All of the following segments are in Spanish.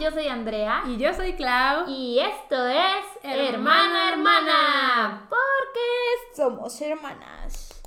yo soy Andrea. Y yo soy Clau. Y esto es Hermana Hermana. Porque somos hermanas.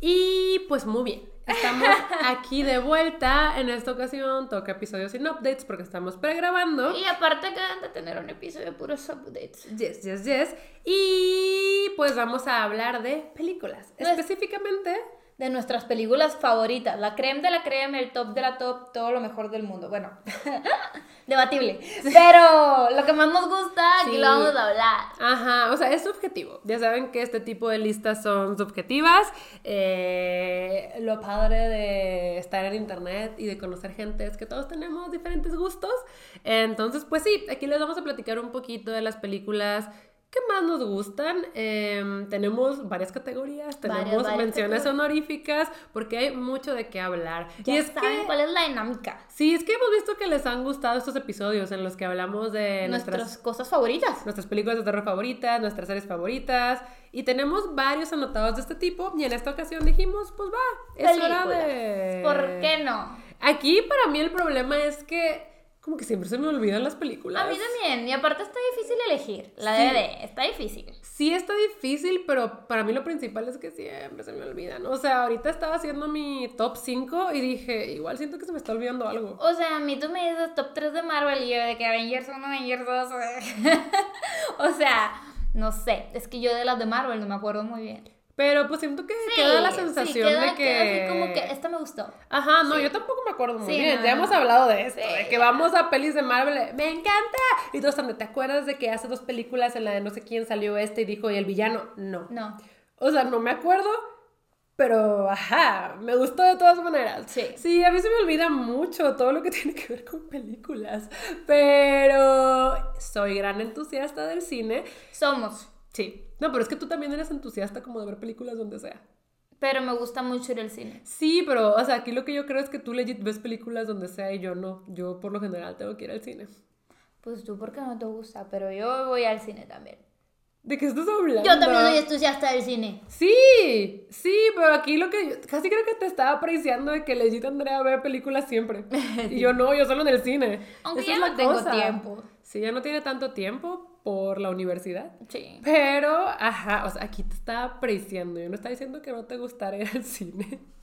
Y pues muy bien. Estamos aquí de vuelta. En esta ocasión toca episodios sin updates porque estamos pregrabando. Y aparte acaban de tener un episodio de puros updates. Yes, yes, yes. Y pues vamos a hablar de películas. Específicamente De nuestras películas favoritas. La creme de la creme, el top de la top, todo lo mejor del mundo. Bueno, debatible. Pero lo que más nos gusta, aquí Sí. lo vamos a hablar. Ajá, o sea, es subjetivo. Ya saben que este tipo de listas son subjetivas. Eh, lo padre de estar en internet y de conocer gente es que todos tenemos diferentes gustos. Entonces, pues sí, aquí les vamos a platicar un poquito de las películas que más nos gustan. Em, tenemos varias categorías, tenemos Varias, varias menciones categorías. honoríficas, porque hay mucho de qué hablar. Ya y es saben que... cuál es la dinámica. Sí, es que hemos visto que les han gustado estos episodios en los que hablamos de Nuestras nuestras cosas favoritas. nuestras películas de terror favoritas, nuestras series favoritas. Y tenemos varios anotados de este tipo. Y en esta ocasión dijimos, pues va, es hora de... ¿Por qué no? Aquí para mí el problema es que como que siempre se me olvidan las películas. A mí también. Y aparte está difícil elegir. La Sí. DVD está difícil. Sí está difícil, pero para mí lo principal es que siempre se me olvidan. O sea, ahorita estaba haciendo mi top 5 y dije, igual siento que se me está olvidando algo. O sea, a mí tú me dices top 3 de Marvel y yo de que Avengers 1, Avengers 2. o sea, no sé. Es que yo de las de Marvel no me acuerdo muy bien. Pero pues siento que queda la Sí, sensación queda- de que... queda así como que esta me gustó. Ajá, no, yo tampoco me acuerdo muy Sí, bien. no, ya no. hemos hablado de esto, Sí, de que vamos a pelis de Marvel, me encanta. Y todos de, ¿te acuerdas de que hace dos películas en la de no sé quién salió este y dijo, y el villano? No. No. O sea, no me acuerdo, pero ajá, me gustó de todas maneras. Sí. Sí, a mí se me olvida mucho todo lo que tiene que ver con películas, pero soy gran entusiasta del cine. Somos. Sí. No, pero es que tú también eres entusiasta como de ver películas donde sea. Pero me gusta mucho ir al cine. Sí, pero, o sea, aquí lo que yo creo es que tú legit ves películas donde sea y yo no. Yo por lo general tengo que ir al cine. Pues tú porque no te gusta, pero yo voy al cine también. ¿De qué estás hablando? Yo también soy entusiasta del cine. Sí, sí, pero aquí lo que yo, casi creo que te estaba apreciando de que legit Andrea ve películas siempre. Y yo no, yo solo en el cine. Aunque Esa ya es no la tengo cosa. tiempo. Sí, ya no tiene tanto tiempo por la universidad. Sí. Pero, ajá, o sea, aquí te estaba apreciando. Yo no estaba diciendo que no te gustara ir al cine.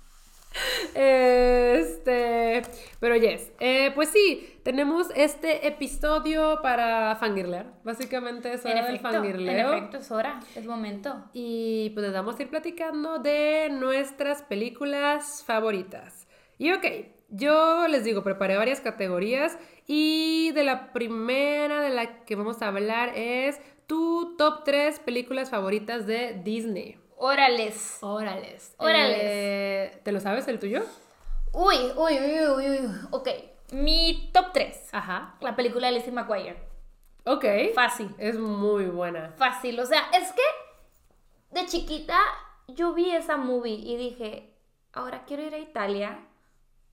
Este, pero yes, eh, pues sí, tenemos este episodio para fangirlear. Básicamente es En hora del efecto, en fangirleo. efecto, es hora, es momento. Y pues les vamos a ir platicando de nuestras películas favoritas. Y ok, yo les digo, preparé varias categorías y de la primera de la que vamos a hablar es tu top 3 películas favoritas de Disney. Órales. Órales. Órales. Eh, ¿Te lo sabes el tuyo? Uy, uy, uy, uy, uy. Ok, mi top 3. Ajá. La película de Lizzie McGuire. Ok. Fácil. Es muy buena. Fácil. O sea, es que de chiquita yo vi esa movie y dije, ahora quiero ir a Italia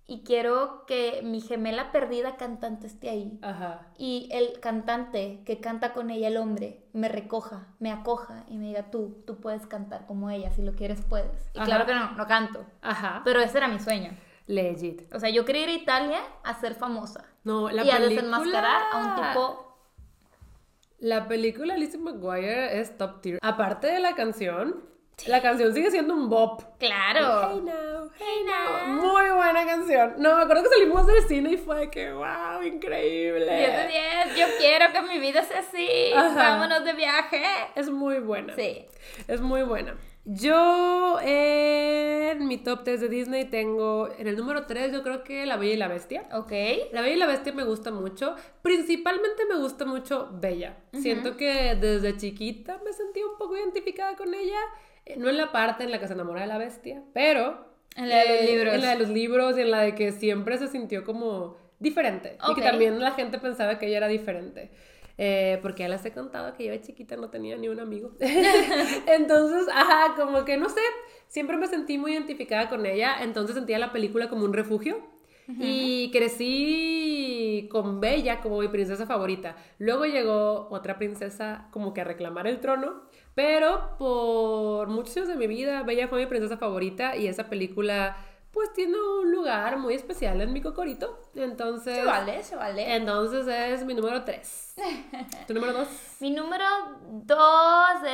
y quiero que mi gemela perdida cantante esté ahí. Ajá. Y el cantante que canta con ella, el hombre, me recoja, me acoja y me diga, tú, tú puedes cantar como ella, si lo quieres puedes. Y Ajá. claro que no, no canto. Ajá. Pero ese era mi sueño. Legit. O sea, yo quería ir a Italia a ser famosa. No, la y a película... desenmascarar a un tipo... La película Lizzie McGuire es top tier. Aparte de la canción, la canción sigue siendo un bop. Claro. Hey now, Hey now. Muy buena canción. No, me acuerdo que salimos del cine y fue que, wow, increíble. 10 de 10, yo quiero que mi vida sea así. Ajá. Vámonos de viaje. Es muy buena. Sí. Es muy buena. Yo en mi top 3 de Disney tengo, en el número 3 yo creo que La Bella y la Bestia. Ok. La Bella y la Bestia me gusta mucho. Principalmente me gusta mucho Bella. Siento que desde chiquita me sentí un poco identificada con ella. Eh, No en la parte en la que se enamora de la bestia, pero... En la de los eh, libros. En la de los libros y en la de que siempre se sintió como diferente. Y que también la gente pensaba que ella era diferente. Eh, porque ya les he contado que yo de chiquita no tenía ni un amigo. entonces, ajá, como que no sé, siempre me sentí muy identificada con ella. Entonces sentía la película como un refugio. Y crecí con Bella como mi princesa favorita. Luego llegó otra princesa como que a reclamar el trono, pero por muchos años de mi vida Bella fue mi princesa favorita y esa película pues tiene un lugar muy especial en mi cocorito. Entonces... Se vale, se vale. Entonces es mi número 3. ¿Tu número 2? Mi número 2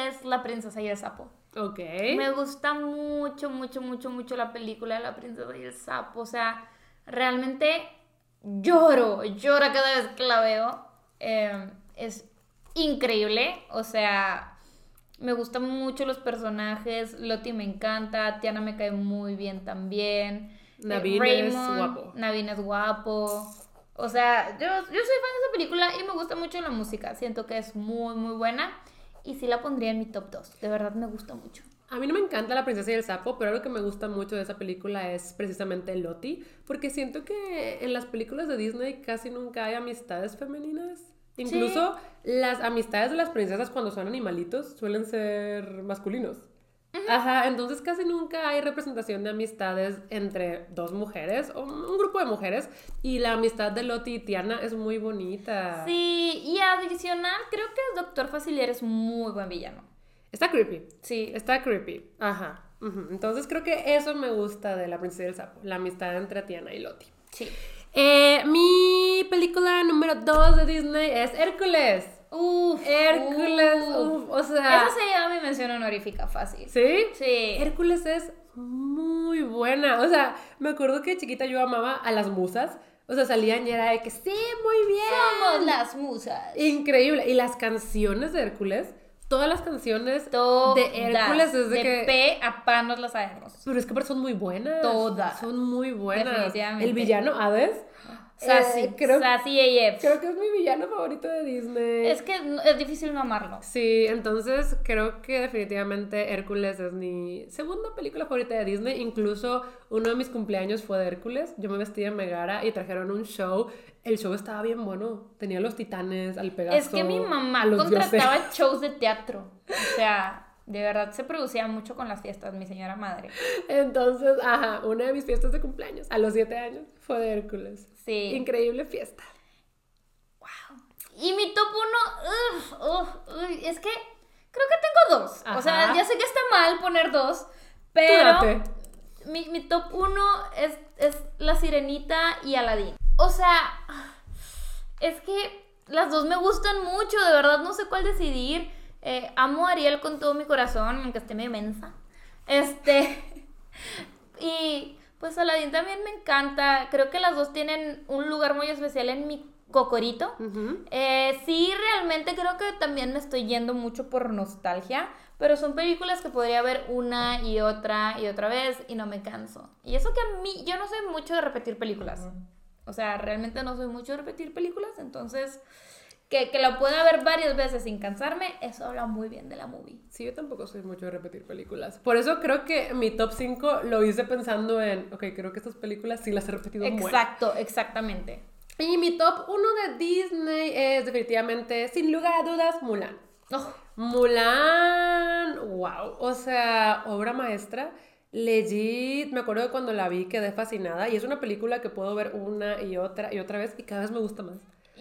es La princesa y el sapo. Ok. Me gusta mucho, mucho, mucho, mucho la película de La princesa y el sapo. O sea, realmente lloro, lloro cada vez que la veo. Eh, es increíble. O sea, me gustan mucho los personajes. Loti me encanta. Tiana me cae muy bien también. Eh, Naveen es guapo. Naveen es guapo. O sea, yo, yo soy fan de esa película y me gusta mucho la música. Siento que es muy, muy buena. Y sí la pondría en mi top 2. De verdad me gusta mucho. A mí no me encanta La princesa y el sapo, pero algo que me gusta mucho de esa película es precisamente Lottie, porque siento que en las películas de Disney casi nunca hay amistades femeninas. Incluso las amistades de las princesas cuando son animalitos suelen ser masculinos. Ajá, entonces casi nunca hay representación de amistades entre dos mujeres o un grupo de mujeres y la amistad de Lottie y Tiana es muy bonita. Sí, y adicional creo que el Doctor Facilier es muy buen villano. Está creepy. Sí. Está creepy. Ajá. Entonces creo que eso me gusta de La princesa y el sapo, la amistad entre Tiana y Lottie. Sí. Eh, mi película número 2 de Disney es Hércules. Uf. Hércules, uf. uf, o sea... Esa se llama mi mención honorífica fácil. ¿Sí? Sí. Hércules es muy buena. O sea, me acuerdo que de chiquita yo amaba a las musas. O sea, salían y era de que sí, muy bien. Somos las musas. Increíble. Y las canciones de Hércules, todas las canciones Todas. de Hércules es de, que. P a P nos las sabemos. Pero es que son muy buenas. Todas. Son muy buenas. Definitivamente. El villano Hades. Sassy. eh, creo, Sassy AF. creo que es mi villano favorito de Disney. Es que es difícil no amarlo. Sí, entonces creo que definitivamente Hércules es mi segunda película favorita de Disney. Incluso uno de mis cumpleaños fue de Hércules. Yo me vestí de Megara y trajeron un show. El show estaba bien bueno. Tenía los titanes, al Pegaso. Es que mi mamá contrataba dioses. shows de teatro. O sea, de verdad se producía mucho con las fiestas, mi señora madre. Entonces, ajá, una de mis fiestas de cumpleaños a los siete años fue de Hércules. Sí. Increíble fiesta. Y mi top uno, ugh, ugh, es que creo que tengo dos. O sea, ya sé que está mal poner dos, pero mi, mi top uno es, es La Sirenita y Aladdin. O sea, es que las dos me gustan mucho, de verdad no sé cuál decidir. Eh, amo a Ariel con todo mi corazón, aunque esté medio mensa. Este. y pues Aladdin también me encanta. Creo que las dos tienen un lugar muy especial en mi cocorito. Eh, sí, realmente creo que también me estoy yendo mucho por nostalgia, pero son películas que podría ver una y otra y otra vez y no me canso. Y eso que a mí, yo no soy mucho de repetir películas. O sea, realmente no soy mucho de repetir películas, entonces que, que la pueda ver varias veces sin cansarme, eso habla muy bien de la movie. Sí, yo tampoco soy mucho de repetir películas. Por eso creo que mi top 5 lo hice pensando en, ok, creo que estas películas sí las he repetido buen. Exacto, exactamente. Y mi top 1 de Disney es definitivamente, sin lugar a dudas, Mulan. Oh, Mulan, wow, o sea, obra maestra. Legit, me acuerdo de cuando la vi, quedé fascinada. Y es una película que puedo ver una y otra y otra vez y cada vez me gusta más.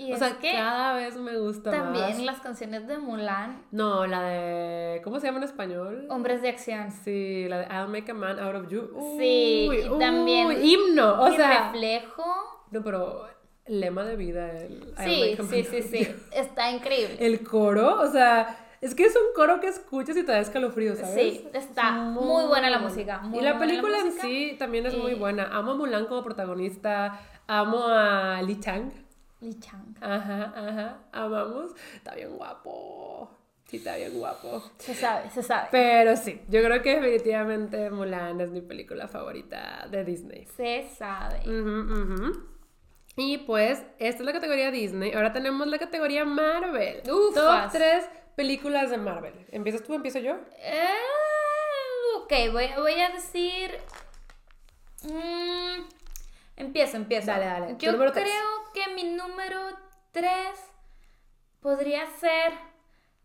Y o sea, que cada vez me gusta más. también las canciones de Mulan, No, la de. ¿Cómo se llama en español? Hombres de Acción. Sí, la de I'll make a man out of you. Sí, Uy, y también- uy, himno. O sea. reflejo. No, pero lema de vida. El, Sí, sí, sí, sí. Está increíble. El coro, o sea. Es que es un coro que escuchas y te da escalofrío, ¿sabes? Sí, está muy buena la música, muy y la película en sí también es muy buena. Amo a Mulan como protagonista. Amo a Li Chang. Li Chang. Ajá, ajá. Amamos. Está bien guapo. Sí, está bien guapo. Se sabe, se sabe. Pero sí, yo creo que definitivamente Mulan es mi película favorita de Disney. Se sabe. Ujú, ujú. Y pues, esta es la categoría Disney. Ahora tenemos la categoría Marvel. Top Ufas. 3 películas de Marvel. ¿Empiezas tú? ¿Empiezo yo? Eh, ok, voy, voy a decir. Mm, empiezo, empiezo. Dale, dale. Yo creo tres. que mi número 3 podría ser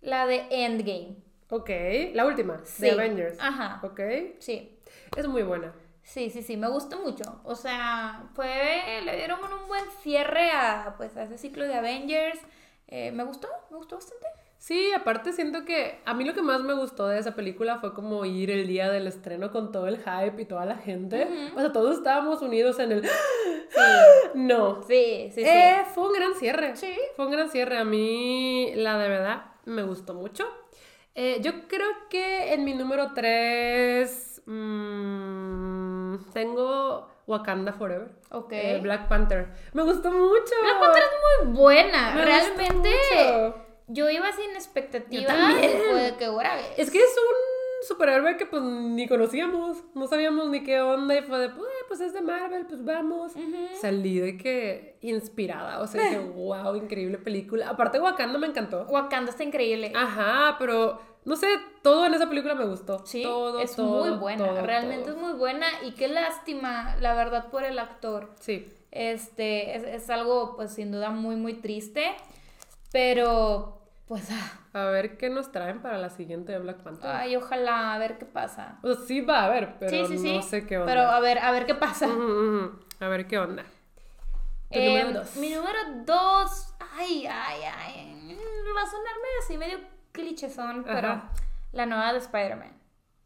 la de Endgame. Ok, la última, Sí. de Avengers. Ajá. Ok, Sí. es muy buena. Sí, sí, sí, me gustó mucho. O sea, fue, le dieron un buen cierre a, pues, a ese ciclo de Avengers. Eh, me gustó, me gustó bastante. Sí, aparte siento que a mí lo que más me gustó de esa película fue como ir el día del estreno con todo el hype y toda la gente. O sea, todos estábamos unidos en el... Sí. No. Sí, sí, sí. Eh, fue un gran cierre. Sí. Fue un gran cierre. A mí, la de verdad, me gustó mucho. Eh, yo creo que en mi número 3 tengo Wakanda Forever. Ok. Eh, Black Panther. Me gustó mucho. Black Panther es muy buena. Me Realmente, gustó mucho. Yo iba sin expectativas. Fue de que, "Órale". Es que es un superhéroe que pues ni conocíamos, no sabíamos ni qué onda y fue de, pues, eh, pues es de Marvel, pues vamos. Salí de que inspirada, o sea, dije, wow, increíble película. Aparte Wakanda me encantó. Wakanda está increíble. Ajá, pero no sé, todo en esa película me gustó. Sí, todo, es todo, muy buena. todo, Realmente todo. es muy buena. Y qué lástima, la verdad, por el actor. Sí. Este, es, es algo, pues, sin duda muy, muy triste. Pero, pues, ah, A ver qué nos traen para la siguiente de Black Panther. ay, ojalá, a ver qué pasa. O sea, sí va a haber, pero sí, sí, sí. no sé qué onda. Pero a ver, a ver qué pasa. A ver qué onda. Tu Eh, número dos. Mi número dos. Ay, ay, ay. mm, Va a sonar medio así, medio clichésón, pero Ajá. la nueva de Spider-Man.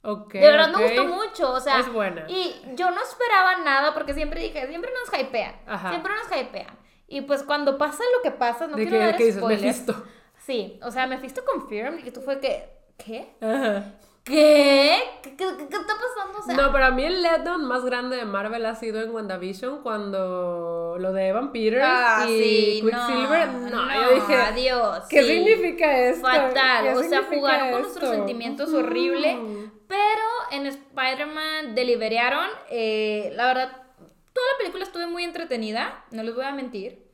Ok. De verdad me gustó mucho, o sea. Es buena. Y yo no esperaba nada porque siempre dije, siempre nos hypean. Ajá. Siempre nos hypean. Y pues cuando pasa lo que pasa, no ¿De quiero qué, dar dices? spoilers. Mephisto. Sí, o sea, Mephisto Confirmed y tú fue que, ¿qué? Ajá. ¿Qué? ¿Qué, qué, qué- qué está pasando? O sea, No, para mí el letdown más grande de Marvel ha sido en WandaVision cuando lo de Evan Peters ah, y sí, Quicksilver. no, No, yo dije, adiós. ¿qué sí. significa esto? Fatal, ¿Qué o sea, jugaron con nuestros sentimientos horrible, pero en Spider-Man deliberaron, eh, la verdad, toda la película estuve muy entretenida, no les voy a mentir.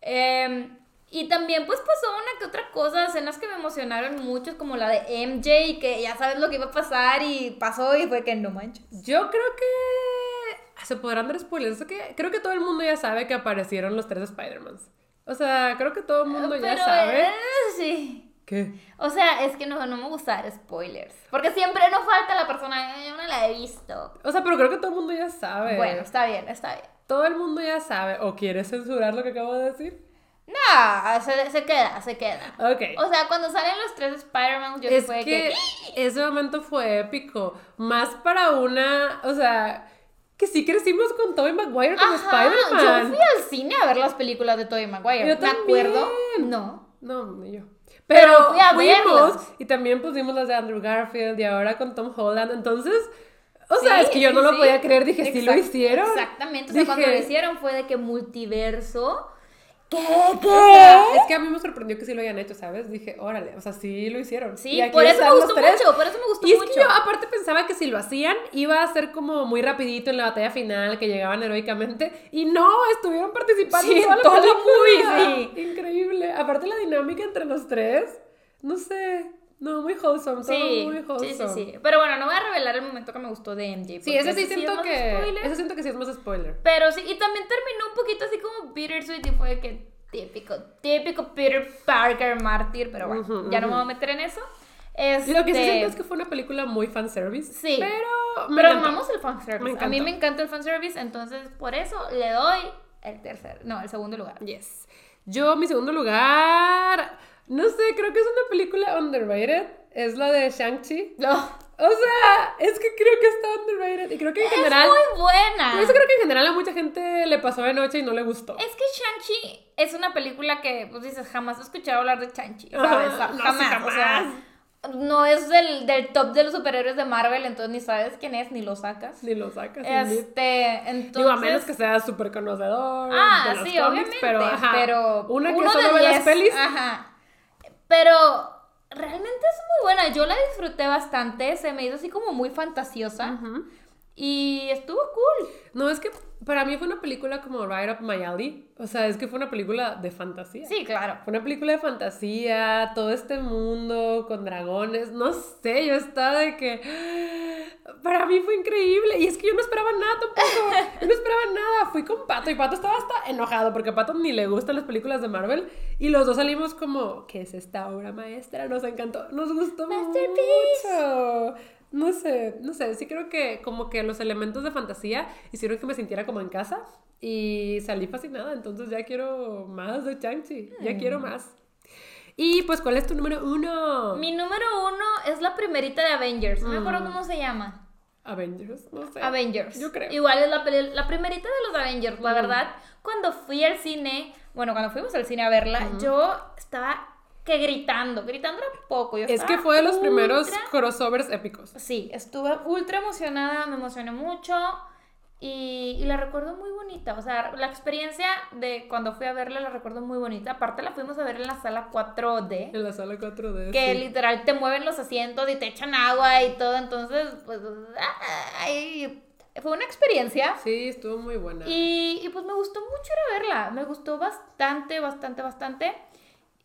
Eh, y también pues pasó una que otra cosa, escenas que me emocionaron mucho, como la de MJ, que ya sabes lo que iba a pasar y pasó y fue que no manches. Yo creo que se podrán dar spoilers. Que creo que todo el mundo ya sabe que aparecieron los tres Spider-Mans. O sea, creo que todo el mundo ya sabe. eh, sí. ¿Qué? O sea, es que no, no me gusta dar spoilers. Porque siempre no falta la persona, "Ay, yo no la he visto. O sea, pero creo que todo el mundo ya sabe. Bueno, está bien, está bien. Todo el mundo ya sabe. ¿O quieres censurar lo que acabo de decir? No, se, se queda, se queda. Ok. O sea, cuando salen los tres Spider-Man, yo es fue que, que... ese momento fue épico. Más para una. O sea, que sí crecimos con Tobey Maguire como Spider-Man. yo fui al cine a ver las películas de Tobey Maguire. Yo ¿Me también. acuerdo? No. No, ni yo. Pero Pero, fui a fuimos verlas. y también pusimos las de Andrew Garfield y ahora con Tom Holland. Entonces, o sea, Sí, es que yo no lo sí. podía creer. Dije, sí lo hicieron. Exactamente. O sea, cuando lo hicieron fue de que multiverso. ¿Qué? ¿Qué? O sea, es que a mí me sorprendió que sí lo hayan hecho, ¿sabes? Dije, órale, o sea, sí lo hicieron. Sí, por eso me gustó mucho, por eso me gustó Y es mucho. que yo aparte pensaba que si lo hacían iba a ser como muy rapidito en la batalla final, que llegaban heroicamente. Y no, estuvieron participando Sí, en toda la toda la película. movie, Increíble. Aparte la dinámica entre los tres, no sé, no, muy wholesome, todo Sí, muy sí, wholesome. sí, sí. Pero bueno, no voy a revelar el momento que me gustó de MJ. Sí, ese sí es siento más que spoiler. ese siento que sí es más spoiler. Pero sí, y también terminó un poquito así como bittersweet y fue que típico, típico Peter Parker mártir, pero bueno, ya no me voy a meter en eso. Y lo que sí Este, siento es que fue una película muy fanservice. Sí. Pero me Pero encantó. amamos el fanservice. A mí me encanta el fanservice, entonces por eso le doy el tercer, no, el segundo lugar. Yes. Yo, mi segundo lugar, no sé, creo que es una película underrated. Es la de Shang-Chi. No, O sea, es que creo que está underrated. Y creo que en es general. muy buena. Por eso creo que en general a mucha gente le pasó de noche y no le gustó. Es que Shang-Chi es una película que, pues dices, jamás he escuchado hablar de Shang-Chi, ¿sabes? no, sí, jamás, o sea, jamás. no es del, del top de los superhéroes de Marvel, entonces ni sabes quién es, ni lo sacas. Ni lo sacas. Este, entonces... Digo, a menos que seas súper conocedor. Ah, de los sí, cómics, obviamente, Pero, ajá, pero una que solo ve las pelis. Ajá. Pero realmente es muy buena, yo la disfruté bastante, se me hizo así como muy fantasiosa. Y estuvo cool. No, es que para mí fue una película como Right Up My Alley. O sea, es que fue una película de fantasía. Sí, claro. Fue una película de fantasía, todo este mundo con dragones, no sé, yo estaba de que... Para mí fue increíble y es que yo no esperaba nada tampoco, yo no esperaba nada, fui con Pato y Pato estaba hasta enojado porque a Pato ni le gustan las películas de Marvel y los dos salimos como, ¿qué es esta obra maestra? Nos encantó, nos gustó Masterpiece. mucho. No sé, no sé, sí creo que como que los elementos de fantasía hicieron que me sintiera como en casa y salí fascinada, entonces ya quiero más de Chang-Chi, ya Mm. quiero más. Y pues, ¿cuál es tu número uno? Mi número uno es la primerita de Avengers. No me acuerdo Mm. cómo se llama. Avengers, no sé. Avengers. Yo creo. Igual es la, la primerita de los Avengers. La verdad, cuando fui al cine, bueno, cuando fuimos al cine a verla, yo estaba que gritando. Gritando era poco. Yo Es que fue de los primeros crossovers épicos. Sí, estuve ultra emocionada, me emocioné mucho y, y la recuerdo muy bonita. O sea, la experiencia de cuando fui a verla la recuerdo muy bonita. Aparte la fuimos a ver en la sala 4D. En la sala 4D. Que sí. literal te mueven los asientos y te echan agua y todo, entonces, pues, ay, fue una experiencia. Sí, estuvo muy buena. Y, y, pues me gustó mucho ir a verla, me gustó bastante, bastante, bastante.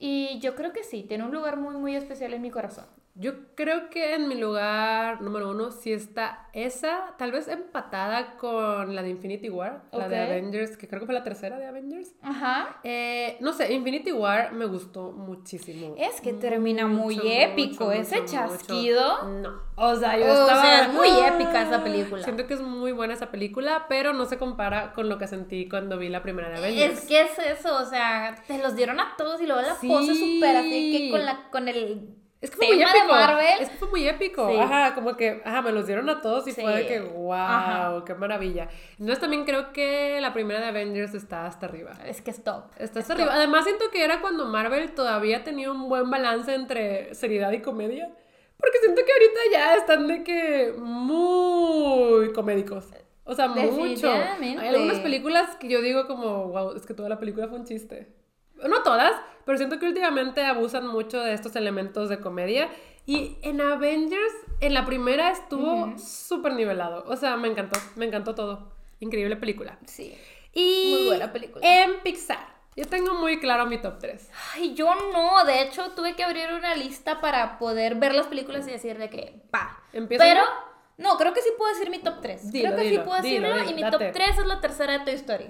Y yo creo que sí, tiene un lugar muy, muy especial en mi corazón. Yo creo que en mi lugar número uno sí está esa, tal vez empatada con la de Infinity War, la de. Avengers, que creo que fue la tercera de Avengers. Ajá. Eh, no sé, Infinity War me gustó muchísimo. Es que termina muy épico, ese chasquido. No, o sea, yo O estaba... sea, es muy épica esa película. Siento que es muy buena esa película, pero no se compara con lo que sentí cuando vi la primera de Avengers. Es que es eso, o sea, te los dieron a todos y luego la Sí. pose súper así que con, la, con el Es que fue muy épico. de Marvel. Es que fue muy épico. Sí. Ajá, como que, ajá, me los dieron a todos y Sí. fue de que, wow, Ajá. qué maravilla. Entonces también creo que la primera de Avengers está hasta arriba. Es que es top. Está Es hasta arriba. Además siento que era cuando Marvel todavía tenía un buen balance entre seriedad y comedia. Porque siento que ahorita ya están de que muy comédicos. O sea, mucho. Hay algunas películas que yo digo como, wow, es que toda la película fue un chiste. No todas, pero siento que últimamente abusan mucho de estos elementos de comedia. Y en Avengers, en la primera estuvo súper nivelado. O sea, me encantó, me encantó todo. Increíble película. Sí. Y Muy buena película. En Pixar. Yo tengo muy claro mi top 3. Ay, yo no, de hecho tuve que abrir una lista para poder ver las películas y decir de que, pa. ¿Empieza Pero, no, creo que sí puedo decir mi top 3. Dilo, creo que dilo, sí puedo dilo, decirlo y mi date. top 3 es la tercera de Toy Story.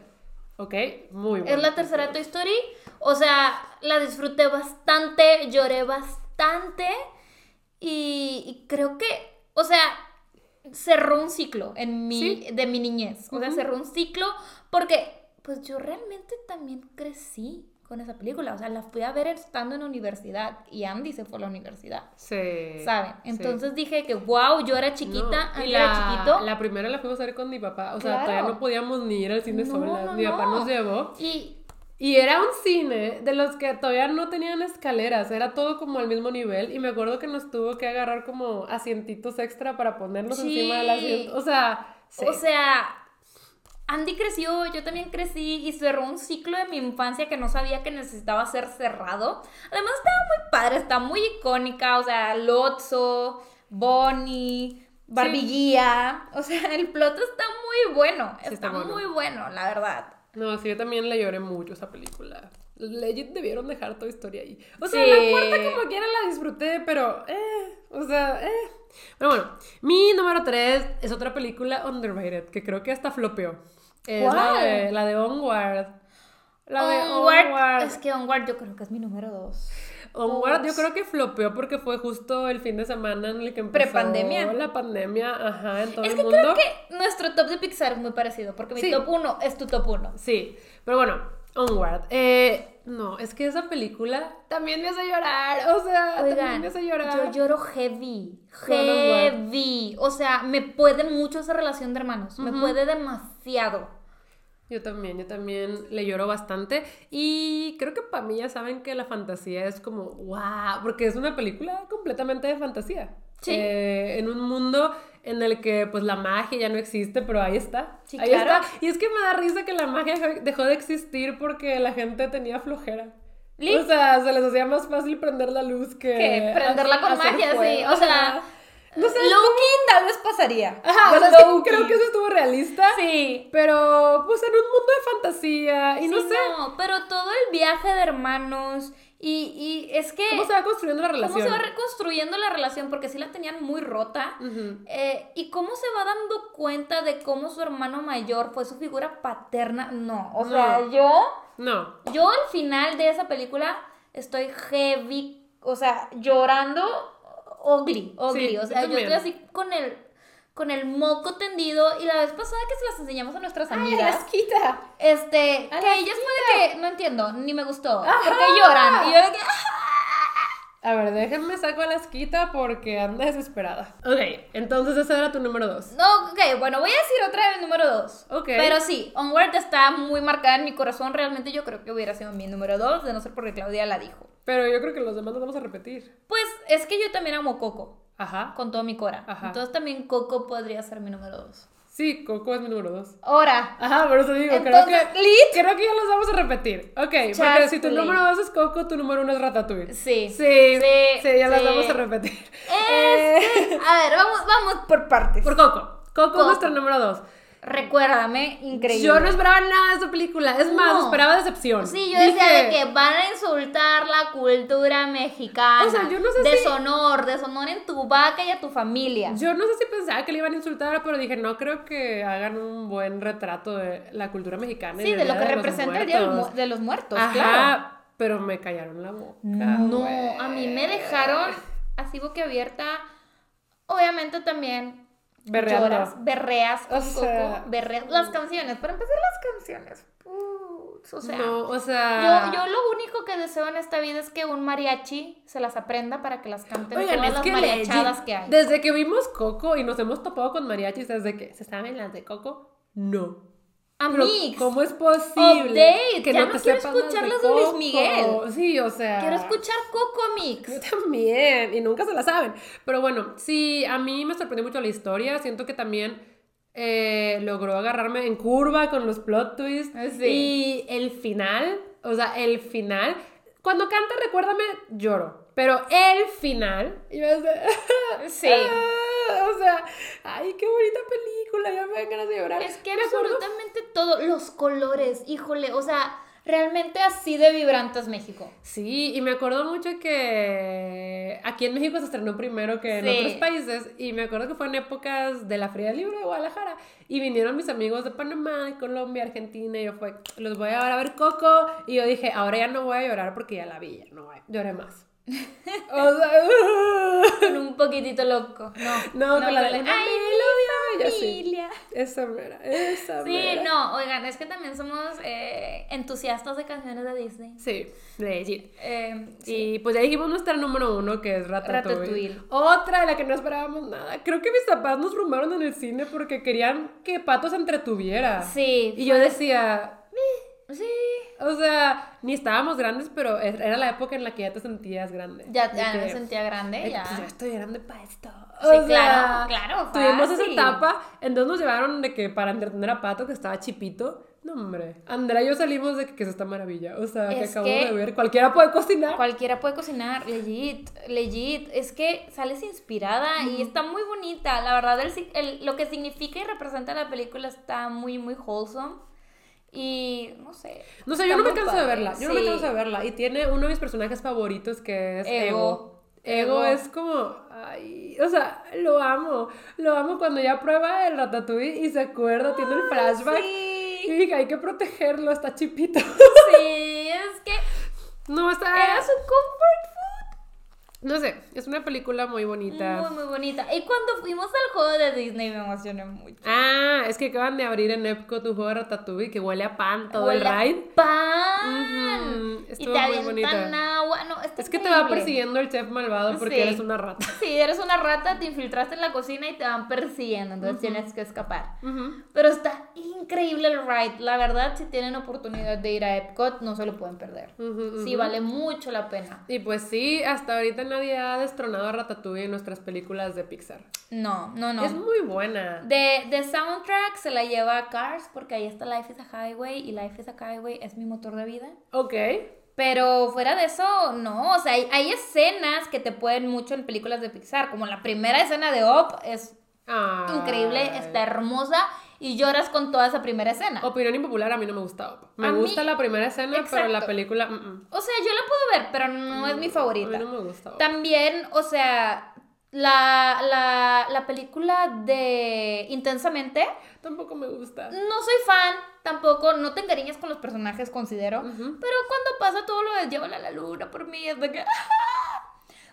Ok, muy bueno. Es la tercera de Toy Story. O sea, la disfruté bastante, lloré bastante. Y, y creo que, o sea, cerró un ciclo en mi, Sí. de mi niñez. O sea, cerró un ciclo porque, pues yo realmente también crecí con esa película. O sea, la fui a ver estando en la universidad y Andy se fue a la universidad. Sí. ¿Saben? sí. Entonces dije que, wow, yo era chiquita, No, Andy y era la, chiquito. la primera la fuimos a ver con mi papá. O sea, Claro. todavía no podíamos ni ir al cine No, sola. no, mi papá no. nos llevó. Y Y era un cine de los que todavía no tenían escaleras, era todo como al mismo nivel. Y me acuerdo que nos tuvo que agarrar como asientitos extra para ponernos Sí. encima del asiento. O sea, sí. O sea, Andy creció, yo también crecí y cerró un ciclo de mi infancia que no sabía que necesitaba ser cerrado. Además estaba muy padre, está muy icónica, o sea, Lotso, Bonnie, Barbiguía, o sea, el plot está muy bueno, Sí, está, está bueno. muy bueno, la verdad. No, sí, yo también le lloré mucho esa película. Legit debieron dejar toda historia ahí. O sea, Sí. la cuarta como quiera la disfruté, pero, eh, o sea, eh. Pero bueno, mi número 3 es otra película underrated, que creo que hasta flopeó. Es la de, la de Onward. La de Onward, Onward. es que Onward yo creo que es mi número dos. Onward yo creo que flopeó porque fue justo el fin de semana en el que empezó Prepandemia. la pandemia, ajá, en todo Es el que mundo. creo que nuestro top de Pixar es muy parecido, porque mi Sí. top 1 es tu top 1. Sí, pero bueno, Onward. Eh, no, es que esa película también me hace llorar. O sea, también me hace llorar. yo lloro heavy, heavy. O sea, me puede mucho esa relación de hermanos, me puede demasiado. Yo también, yo también le lloro bastante. Y creo que para mí ya saben que la fantasía es como, wow, porque es una película completamente de fantasía. Sí. Eh, en un mundo en el que pues la magia ya no existe, pero ahí está. Sí, ahí claro. está. Y es que me da risa que la magia dejó- de existir porque la gente tenía flojera. Lit. O sea, se les hacía más fácil prender la luz que... Que prenderla con magia, sí. O sea. No sé. Loki tal vez pasaría. Ajá, o sea, es que creo que eso estuvo realista. Sí. Pero, pues, en un mundo de fantasía. Y no sé no, pero todo el viaje de hermanos y, y es que... cómo se va construyendo la cómo relación. se va reconstruyendo la relación, porque sí la tenían muy rota. Eh, y cómo se va dando cuenta de cómo su hermano mayor fue su figura paterna. No, o No. sea, yo, No. yo al final de esa película estoy heavy, o sea, llorando ugly, ugly. Sí, o sea, yo estoy así con el, con el moco tendido. Y la vez pasada que se las enseñamos a nuestras amigas, quita. este, A que la ellas fue de que, no entiendo, ni me gustó. porque lloran? Y yo de que, A ver, déjenme saco a la esquita porque anda desesperada. Ok, entonces ese era tu número dos. No, ok, bueno, voy a decir otra vez número dos. Ok. Pero sí, Onward está muy marcada en mi corazón. Realmente yo creo que hubiera sido mi número dos, de no ser porque Claudia la dijo. Pero yo creo que los demás los vamos a repetir. Pues es que yo también amo Coco, Ajá. con todo mi cora. Ajá. Entonces también Coco podría ser mi número dos. Sí, Coco es mi número dos. Ahora, Ajá, por eso digo, Entonces, creo que. Lit. Creo que ya los vamos a repetir. Ok, porque Chaspley. si tu número dos es Coco, tu número uno es Ratatouille. sí. Sí, Sí, sí, ya las sí. vamos a repetir. Este, a ver, vamos, vamos por partes. Por Coco. Coco, Coco. es nuestro número dos. Recuérdame, increíble. Yo no esperaba nada de esa película. Es más, No. esperaba decepción. Sí, yo decía Dije, de que van a insultar la cultura mexicana. O sea, yo no sé si- Deshonor, deshonor en tu vaca y a tu familia. Yo no sé si pensaba que le iban a insultar, pero dije, no creo que hagan un buen retrato de la cultura mexicana. y sí, de del lo que de representa el Día de los Muertos, Ajá, claro. pero me callaron la boca. No, a mí me dejaron así boquiabierta. Obviamente también Berreando. lloras, berreas con O sea, Coco, berreas. Las canciones, para empezar las canciones. putz, o sea, no, o sea. yo, yo lo único que deseo en esta vida es que un mariachi se las aprenda para que las canten Oigan, todas las que mariachadas que hay. Desde que vimos Coco y nos hemos topado con mariachis, desde que se saben las de Coco, no. Amix, ¿Cómo es posible Update, que ya no no te quiero las escuchar de las de Luis Coco? Miguel. Sí, o sea. quiero escuchar Coco Mix. Yo también, y nunca se la saben. Pero bueno, sí, a mí me sorprendió mucho la historia. Siento que también eh, logró agarrarme en curva con los plot twists. Sí. Y el final, o sea, el final. Cuando canta, recuérdame, lloro. Pero el final, yo es Sí. o sea, ay, qué bonita película, ya me dan ganas de llorar. Es que Me acuerdo- absolutamente todo, los colores, híjole, o sea, realmente así de vibrante es México. Sí, y me acuerdo mucho que aquí en México se estrenó primero que en Sí. otros países y me acuerdo que fue en épocas de la Feria del Libro de Guadalajara y vinieron mis amigos de Panamá, de Colombia, Argentina y yo fue, los voy a ver a ver Coco y yo dije, ahora ya no voy a llorar porque ya la vi, ya no voy, lloré más. o sea, Con un poquitito loco. No, no, con la de Ay, melodía bella, sí. familia. Esa mera, esa Sí, mera. no, oigan, es que también somos eh, entusiastas de canciones de Disney. Sí, legit. Eh, sí. Y pues ya dijimos nuestra número uno, que es Ratatouille. Ratatouille. Otra de la que no esperábamos nada. Creo que mis papás nos rumaron en el cine porque querían que Pato se entretuviera. Sí, Y yo decía, sí. o sea, ni estábamos grandes, pero es- era la época en la que ya te sentías grande. Ya, ya que, me sentía grande, "Ay, ya. pues ya estoy grande para esto. Sí, claro, claro, Tuvimos esa etapa, entonces nos llevaron de que para entretener a Pato, que estaba chipito. No, hombre. Andrea y yo salimos de que, que es esta maravilla. O sea, que acabo que- de ver. Cualquiera puede cocinar. Cualquiera puede cocinar, legit, legit. Es que sales inspirada y está muy bonita. La verdad, el, el- lo que significa y representa la película está muy, muy wholesome. Y no sé. No sé, yo no me canso de verla. Yo no me canso de verla. Y tiene uno de mis personajes favoritos que es Ego. Ego. Es como, ay, o sea, lo amo. Lo amo cuando ya prueba el ratatouille y se acuerda, tiene el flashback. Y Sí, dije, hay que protegerlo, está chipito. sí, es que no, está... era su comfort. No sé, es una película muy bonita. Muy, muy bonita. Y cuando fuimos al juego de Disney me emocioné mucho. Ah, es que acaban de abrir en Epcot un juego de ratatouille que huele a pan todo Huele el a ride. pan. Ujú, Y estuvo te muy bonita. agua. No, Es que te va persiguiendo el chef malvado porque Sí. eres una rata. Sí, eres una rata, te infiltraste en la cocina y te van persiguiendo, entonces tienes que escapar. Pero está increíble el ride. La verdad, si tienen oportunidad de ir a Epcot, no se lo pueden perder. Sí, vale mucho la pena. Y pues sí, hasta ahorita nadie ha destronado a Ratatouille en nuestras películas de Pixar. No, no, no. Es muy buena. De, de soundtrack se la lleva a Cars porque ahí está Life is a Highway y Life is a Highway es mi motor de vida. Ok. Pero fuera de eso, no. O sea, hay, hay escenas que te pueden mucho en películas de Pixar, como la primera escena de Up es Ay. increíble, está hermosa y lloras con toda esa primera escena. Opinión impopular, a mí no me gusta. Me A mí- gusta la primera escena, pero la película... mm, mm. O sea, yo la puedo ver, pero no es mi favorita. A mí no me gusta. También, o sea, la, la, la película de Intensamente, Tampoco me gusta. no soy fan, tampoco, no te encariñas con los personajes, considero. Pero cuando pasa todo lo de llévala a la luna por mí, es de que...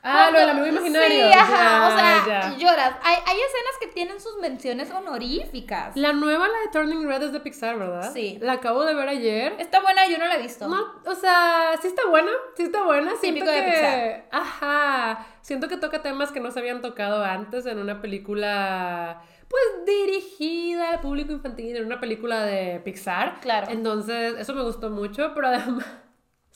Ah, lo del amigo imaginario. Sí, ajá, Ya, o sea, ya. lloras. Hay, hay escenas que tienen sus menciones honoríficas. La nueva, la de Turning Red, es de Pixar, ¿verdad? Sí. La acabo de ver ayer. Está buena, yo no la he visto. No, o sea, sí está buena, sí está buena. Siento Típico de que, Pixar. Ajá, siento que toca temas que no se habían tocado antes en una película, pues dirigida al público infantil, en una película de Pixar. Claro. Entonces, eso me gustó mucho, pero además,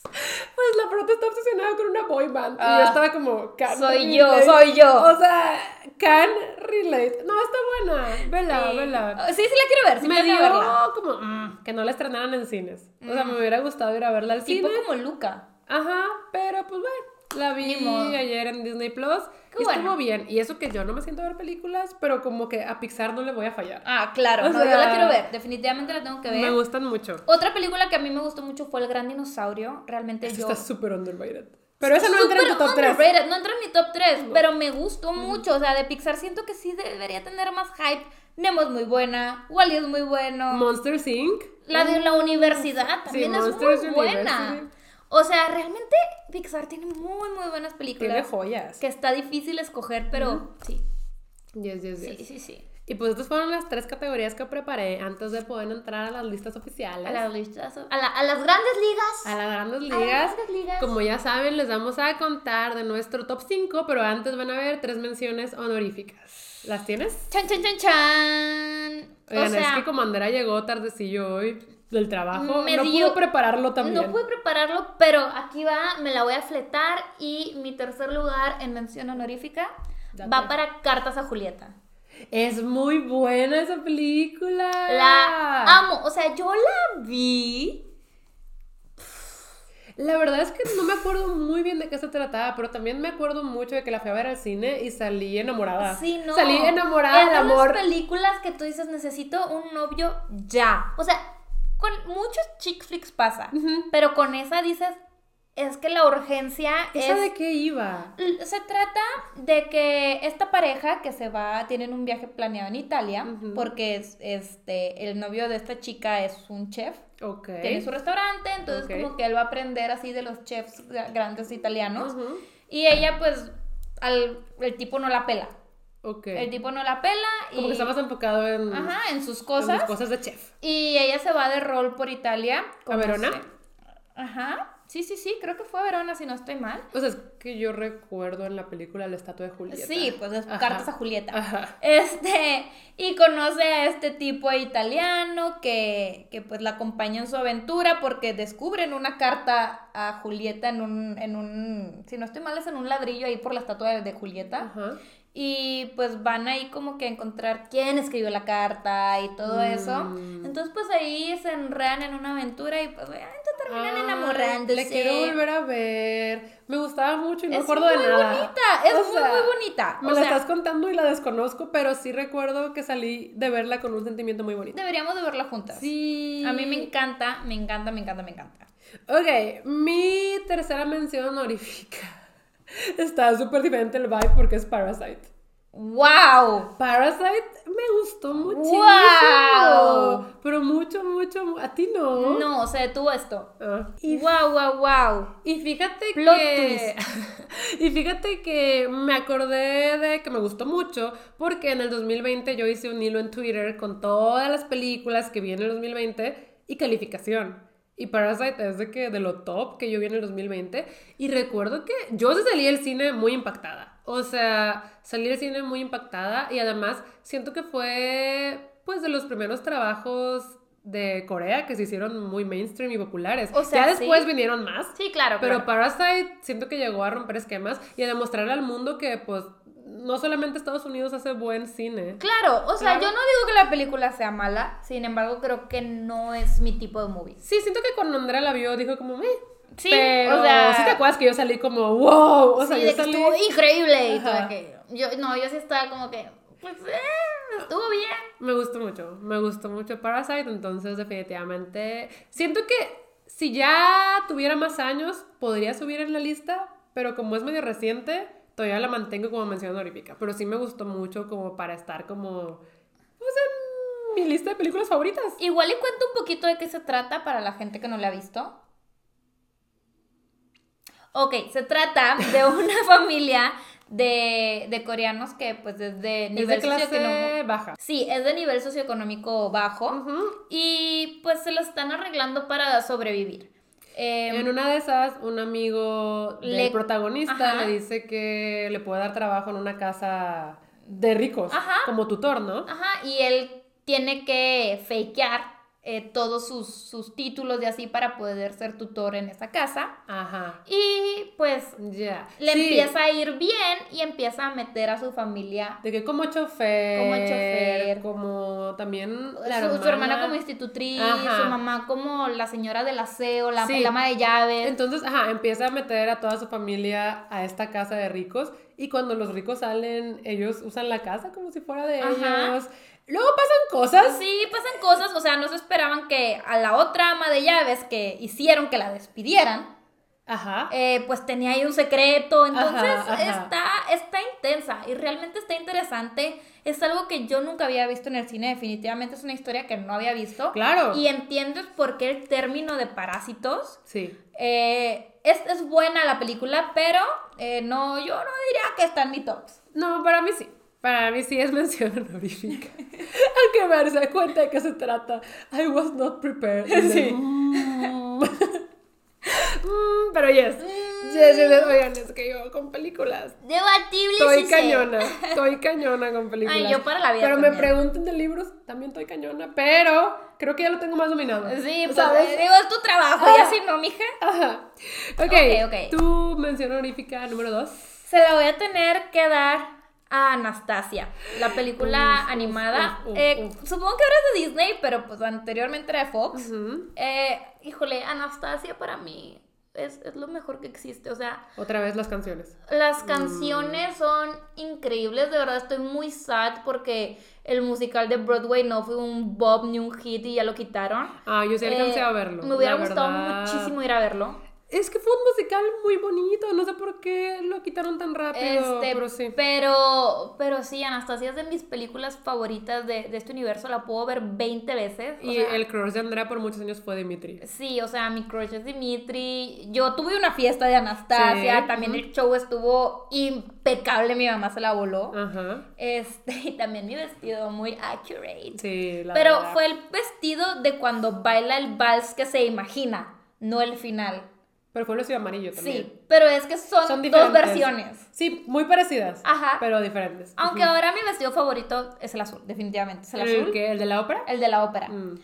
pues la prota está obsesionada con una boy band. y yo Ah. estaba como, can Soy yo, relate. soy yo. O sea, can relate. No, está buena. Vela, Sí. vela. Sí, sí la quiero ver, sí me dio verla. como mm, que no la estrenaran en cines. O sea, me hubiera gustado ir a verla al Tipo cine. como Luca. Ajá, pero pues bueno, la vi ayer en Disney Plus y bueno. estuvo bien. Y eso que yo no me siento a ver películas, pero como que a Pixar no le voy a fallar. Ah, claro, no, yo sea, la quiero ver, definitivamente la tengo que ver. me gustan mucho. Otra película que a mí me gustó mucho fue El Gran Dinosaurio, realmente yo... está súper underrated. Pero esa no entra en tu top 3. underrated, No entra en mi top 3, pero me gustó mucho. O sea, de Pixar siento que sí debería tener más hype. Nemo es muy buena, Wally es muy bueno. Monsters Inc. la de la universidad Sí, también es Monsters muy buena. University. O sea, realmente Pixar tiene muy, muy buenas Tiene películas. joyas. Que está difícil escoger, pero sí, Yes, yes, sí, yes. sí, sí. Y pues estas fueron las tres categorías que preparé antes de poder entrar a las listas oficiales. A las listas, a, la- a las grandes ligas. A las grandes A las ligas. grandes ligas. Como ya saben, les vamos a contar de nuestro top 5, pero antes van a ver tres menciones honoríficas. ¿Las tienes? Chan, chan, chan, chan. Oigan, o sea, es que como Andrea llegó tardecillo hoy del trabajo, Me no dio- pudo prepararlo también. No pude prepararlo, pero aquí va, me la voy a fletar y mi tercer lugar en mención honorífica Date. va para Cartas a Julieta. Es muy buena esa película. La amo, o sea, yo la vi. La verdad es que no me acuerdo muy bien de qué se trataba, pero también me acuerdo mucho de que la fui a ver al cine y salí enamorada. Sí, no. Salí enamorada es del de amor. las películas que tú dices, necesito un novio ya. O sea, con muchos chick flicks pasa, pero con esa dices, es que la urgencia ¿Esa es... de qué iba? Se trata de que esta pareja que se va, tienen un viaje planeado en Italia, porque es, este, el novio de esta chica es un chef, Ok. tiene su restaurante, entonces como que él va a aprender así de los chefs gra- grandes italianos, y ella pues, al, el tipo no la pela, Ok. el tipo no la pela y... Como que está más enfocado en, Ajá, en sus en cosas. las cosas de chef. Y ella se va de rol por Italia. ¿A Verona? conoce- Ajá. Sí, sí, sí, creo que fue a Verona, si no estoy mal. Sea, es que yo recuerdo en la película la estatua de Julieta. Sí, pues cartas a Julieta. Ajá. Este, y conoce a este tipo italiano que, que pues la acompaña en su aventura porque descubren una carta a Julieta en un, en un, si no estoy mal, es en un ladrillo ahí por la estatua de, de Julieta. Ajá. Y pues van ahí como que a encontrar quién escribió la carta y todo Mm. eso. Entonces pues ahí se enredan en una aventura y pues obviamente terminan Ay, enamorándose. Le quiero volver a ver. Me gustaba mucho y no Es me acuerdo muy de nada. bonita, es O muy, sea, muy bonita. Me O la sea, estás contando y la desconozco, pero sí recuerdo que salí de verla con un sentimiento muy bonito. deberíamos de verla juntas. Sí. A mí me encanta, me encanta, me encanta, me encanta. Ok, mi tercera mención honorífica. Está súper diferente el vibe porque es Parasite. ¡Wow! Parasite me gustó muchísimo. ¡Wow! Pero mucho, mucho. mu- A ti no. No, se detuvo esto. Y, ¡Wow, wow, wow! y fíjate Plot que. y fíjate que me acordé de que me gustó mucho porque en el 2020 yo hice un hilo en Twitter con todas las películas que vi en el 2020 y calificación. Y Parasite es de que de lo top que yo vi en el 2020. Y recuerdo que yo salí del cine muy impactada. O sea, salí del cine muy impactada y además siento que fue pues de los primeros trabajos de Corea que se hicieron muy mainstream y populares. O sea, ya después sí. vinieron más. Sí, claro, Pero claro. Parasite siento que llegó a romper esquemas y a demostrarle al mundo que pues no solamente Estados Unidos hace buen cine. Claro, o sea, Claro. yo no digo que la película sea mala, sin embargo, creo que no es mi tipo de movie. Sí, siento que cuando Andrea la vio dijo como, eh. Sí, pero o sea- sí te acuerdas que yo salí como, wow. O sea, sí, yo de que estuvo increíble y todo aquello. Yo, no, yo sí estaba como que, pues, eh, estuvo bien. Me gustó mucho, me gustó mucho Parasite, entonces definitivamente siento que si ya tuviera más años podría subir en la lista, pero como es medio reciente, todavía la mantengo como mención honorífica, pero sí me gustó mucho como para estar como pues en mi lista de películas favoritas. Igual y cuento un poquito de qué se trata para la gente que no la ha visto. Ok, se trata de una familia de, de coreanos que pues es de Es nivel de clase socioeconómico. baja. Sí, es de nivel socioeconómico bajo y pues se lo están arreglando para sobrevivir. Em, En una de esas, un amigo del Le- protagonista Ajá. le dice que le puede dar trabajo en una casa de ricos, Ajá. como tutor, ¿no? Ajá, y él tiene que fakear eh, todos sus, sus títulos y así para poder ser tutor en esa casa. Ajá. Y pues Ya. le Sí, empieza a ir bien y empieza a meter a su familia. De que como chofer. Como chofer. Como también la su, su hermana como institutriz, Ajá. su mamá como la señora del aseo, la, Sí. el ama de llaves. Entonces, ajá, empieza a meter a toda su familia a esta casa de ricos y cuando los ricos salen, ellos usan la casa como si fuera de Ajá. ellos. Luego pasan cosas. Sí, pasan cosas, o sea, no se esperaban que a la otra ama de llaves que hicieron que la despidieran, Ajá. eh, pues tenía ahí un secreto, entonces Ajá, ajá. Está, está intensa y realmente está interesante. Es algo que yo nunca había visto en el cine, definitivamente es una historia que no había visto. Claro. Y entiendes por qué el término de parásitos Sí. eh, es, es buena la película, pero eh, no, yo no diría que está en mi tops. No, para mí sí. Para mí sí es mención honorífica. Aunque me darse cuenta de qué se trata. I was not prepared. Y Sí. mm. Mm, pero yes. Yes, yes, Oigan, es que yo con películas. Debatible Estoy sé. cañona. Estoy cañona con películas. Ay, yo para la vida Pero me también. pregunten de libros, también estoy cañona. Pero creo que ya lo tengo más dominado. Sí, pues ¿sabes? eh, digo, es tu trabajo, y Ah. así no, mija. Ajá. Ok. Ok, ok. Tu mención honorífica número dos. Se la voy a tener que dar a Anastasia, la película Uf, animada. uf, uf, Eh. Supongo que ahora es de Disney, pero pues anteriormente era de Fox. Ujú. Eh, híjole, Anastasia para mí es, es lo mejor que existe. O sea, Otra vez las canciones. las Mm. canciones son increíbles. De verdad estoy muy sad porque el musical de Broadway no fue un bob ni un hit y ya lo quitaron. Ah, yo sí alcancé Eh, a verlo. Me hubiera gustado verdad. muchísimo ir a verlo. Es que fue un musical muy bonito, no sé por qué lo quitaron tan rápido, Este, pero sí. pero, pero sí, Anastasia es de mis películas favoritas de, de este universo. La puedo ver 20 veces. o Y sea, el crush de Andrea por muchos años fue Dimitri. Sí, o sea, mi crush es Dimitri. Yo tuve una fiesta de Anastasia. Sí, También el show estuvo impecable. Mi mamá se la voló. Este, y también mi vestido muy accurate. Sí, la Pero verdad. fue el vestido de cuando baila el vals que se imagina, no el final. Pero fue el vestido amarillo también. Sí, pero es que son, Son dos versiones. Sí, muy parecidas. Ajá. Pero diferentes. Aunque ahora mi vestido favorito es el azul, definitivamente. Es el, ¿El, azul. ¿El de la ópera? El de la ópera. Mm.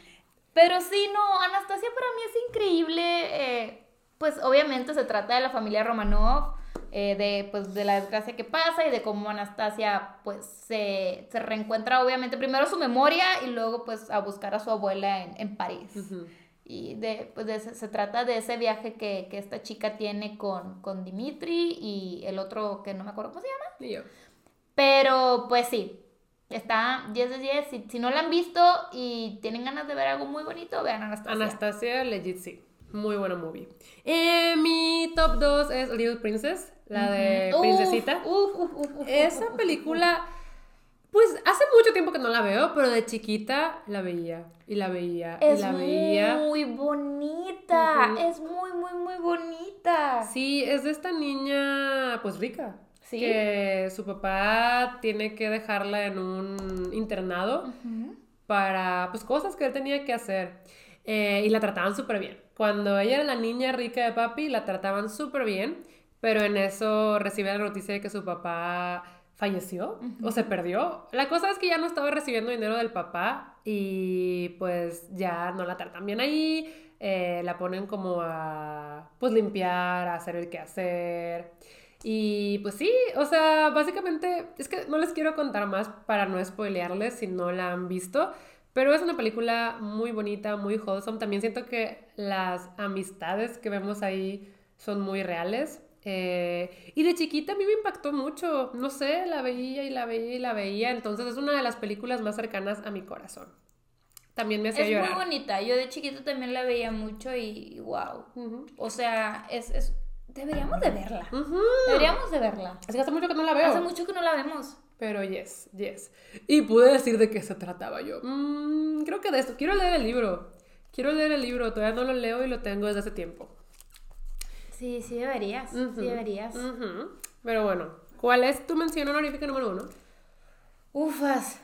Pero sí, no, Anastasia para mí es increíble. eh, pues obviamente se trata de la familia Romanov, eh, de, pues, de la desgracia que pasa y de cómo Anastasia pues se, se reencuentra obviamente primero su memoria y luego pues a buscar a su abuela en, en París. Ujú. Y de, pues de se trata de ese viaje que, que esta chica tiene con, con Dimitri y el otro que no me acuerdo cómo se llama. Y yo. Pero pues sí, está 10 de 10. Si, si no la han visto y tienen ganas de ver algo muy bonito, vean Anastasia. Anastasia, legit sí. Muy buena movie. Eh, mi top 2 es Little Princess, la de Uf, Princesita. Uf, uf, Esa película, pues hace mucho tiempo que no la veo, pero de chiquita la veía y la veía Es y la veía. muy bonita. Es muy, muy, muy bonita. Sí, es de esta niña, pues rica. Sí. Que su papá tiene que dejarla en un internado para, pues, cosas que él tenía que hacer. Eh, y la trataban súper bien. Cuando ella era la niña rica de papi, la trataban súper bien, pero en eso recibe la noticia de que su papá falleció o se perdió. La cosa es que ya no estaba recibiendo dinero del papá y pues ya no la tratan bien ahí, eh, la ponen como a pues limpiar, a hacer el quehacer. Y pues sí, o sea, básicamente es que no les quiero contar más para no spoilearles si no la han visto, pero es una película muy bonita, muy wholesome. También siento que las amistades que vemos ahí son muy reales. Eh, y de chiquita a mí me impactó mucho, no sé, la veía y la veía y la veía, entonces es una de las películas más cercanas a mi corazón. También me hacía Es llorar. muy bonita. Yo de chiquito también la veía mucho y wow. Ujú. O sea, es, es... Deberíamos de verla. Ujú. Deberíamos de verla. Es que hace mucho que no la veo. Hace mucho que no la vemos. Pero yes, yes. Y pude decir de qué se trataba yo. Mm, creo que de esto. Quiero leer el libro. Quiero leer el libro. Todavía no lo leo y lo tengo desde hace tiempo. Sí, sí deberías. Ujú, Sí deberías. Pero bueno, ¿cuál es tu mención honorífica número uno? Ufas.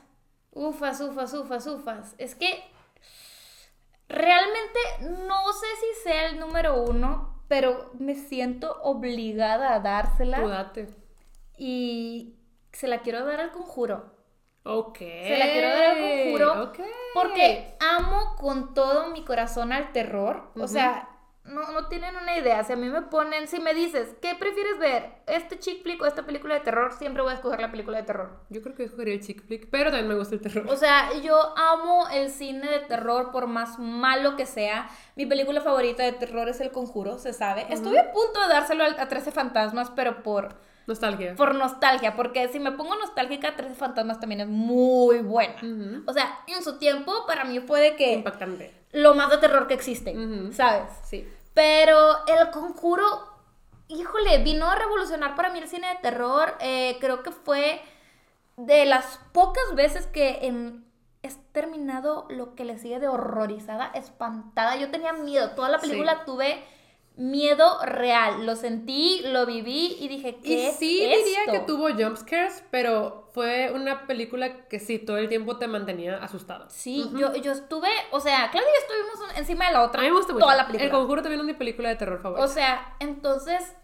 Ufas, ufas, ufas, ufas. Es que realmente no sé si sea el número uno, pero me siento obligada a dársela. Y se la quiero dar al conjuro. Ok. Se la quiero dar al conjuro Ok. porque amo con todo mi corazón al terror. O sea, no, no tienen una idea. Si a mí me ponen, si me dices, ¿qué prefieres ver? ¿Este chick flick o esta película de terror? Siempre voy a escoger la película de terror. Yo creo que escogería el chick flick, pero también me gusta el terror. O sea, yo amo el cine de terror por más malo que sea. Mi película favorita de terror es El Conjuro, se sabe. Estuve a punto de dárselo al- a 13 fantasmas, pero por, Nostalgia. por nostalgia, porque si me pongo nostálgica, 13 fantasmas también es muy buena. O sea, en su tiempo para mí fue de que Impactante. Lo más de terror que existe. ¿sabes? Sí. Pero El Conjuro, híjole, vino a revolucionar para mí el cine de terror. Eh, creo que fue de las pocas veces que en, he terminado lo que le sigue de horrorizada, espantada. Yo tenía miedo. Toda la película Sí. tuve miedo real. Lo sentí, lo viví y dije, ¿qué Y es sí esto? diría que tuvo jumpscares, pero fue una película que sí, todo el tiempo te mantenía asustado. Sí, yo, yo estuve, o sea, Claudia y yo estuvimos encima de la A otra mí me gusta mucho. toda la película. El Conjuro también es mi película de terror favorita. O sea, entonces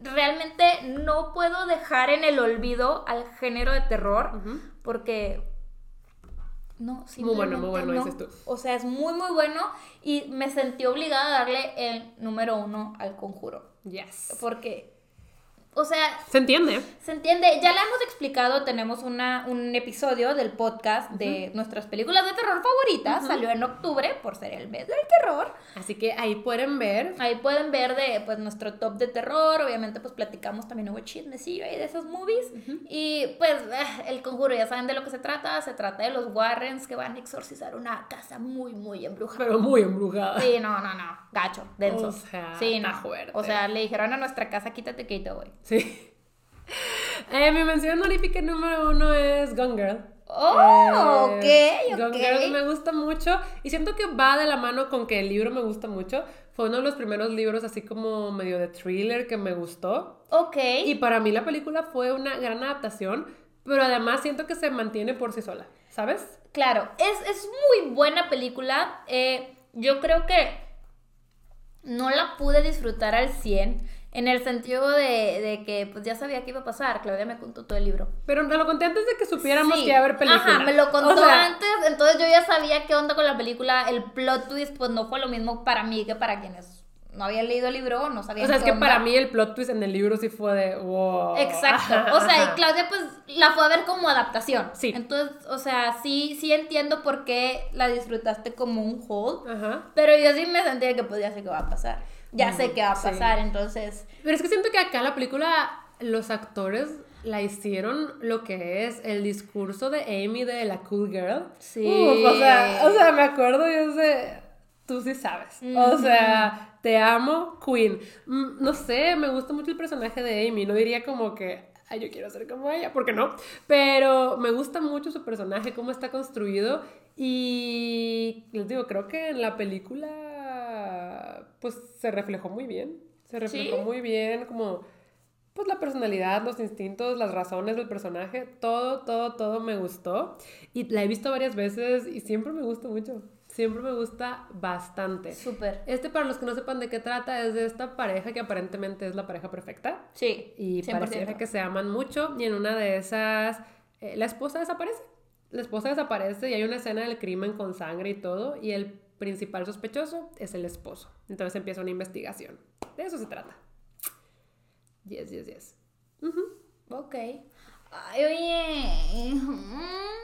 realmente no puedo dejar en el olvido al género de terror porque no, Muy bueno, muy bueno, no. dices tú. O sea, es muy muy bueno y me sentí obligada a darle el número uno al conjuro yes. porque o sea, ¿Se entiende? se entiende, ya la hemos explicado, tenemos una, un episodio del podcast de nuestras películas de terror favoritas, salió en octubre por ser el mes del terror. Así que ahí pueden ver. Ahí pueden ver de pues nuestro top de terror, obviamente pues platicamos también hubo chismecillo ahí de esos movies y pues eh, el conjuro ya saben de lo que se trata, se trata de los Warrens que van a exorcizar una casa muy muy embrujada. Pero muy embrujada. Sí, no, no, no, gacho, denso. O sea, sí, no. fuerte. O sea, le dijeron a nuestra casa quítate quito, güey. Sí. Eh, mi mención honorífica número uno es Gone Girl. Oh, Eh, ok, Gone. Girl me gusta mucho y siento que va de la mano con que el libro me gusta mucho. Fue uno de los primeros libros así como medio de thriller que me gustó. Ok. Y para mí la película fue una gran adaptación, pero además siento que se mantiene por sí sola, ¿sabes? Claro, es, es muy buena película. Eh, yo creo que no la pude disfrutar al 100 en el sentido de, de que pues ya sabía que iba a pasar. Claudia me contó todo el libro. Pero te lo conté antes de que supiéramos Sí. que iba a haber película. Ajá, me lo contó O sea, antes, entonces yo ya sabía qué onda con la película. El plot twist pues no fue lo mismo para mí que para quienes no habían leído el libro, no sabían O sea, es que para mí el plot twist en el libro sí fue de wow. Exacto. O sea, y Claudia pues la fue a ver como adaptación. Sí. Entonces, o sea, sí, sí entiendo por qué la disfrutaste como un whole. Ajá. Pero yo sí me sentía que pues ya sé qué va a pasar. Ya sé qué va a sí. pasar, entonces... Pero es que siento que acá la película, los actores la hicieron lo que es el discurso de Amy de la Cool Girl. Sí. Uf, o, sea, o sea, me acuerdo yo de... Tú sí sabes. O sea, te amo, Queen. Mm, No sé, me gusta mucho el personaje de Amy. No diría como que, ay, yo quiero ser como ella, porque no. Pero me gusta mucho su personaje, cómo está construido. Y les digo, creo que en la película, pues se reflejó muy bien. Se reflejó Sí. muy bien, como, pues la personalidad, los instintos, las razones del personaje. Todo, todo, todo me gustó. Y la he visto varias veces y siempre me gusta mucho. Siempre me gusta bastante. Súper. Este, para los que no sepan de qué trata, es de esta pareja que aparentemente es la pareja perfecta. Sí. Y 100%. pareciera que se aman mucho. Y en una de esas, eh, la esposa desaparece. La esposa desaparece y hay una escena del crimen con sangre y todo. Y el principal sospechoso es el esposo. Entonces empieza una investigación. De eso se trata. Yes, yes, yes. Ujú. Ok. Ay, oye.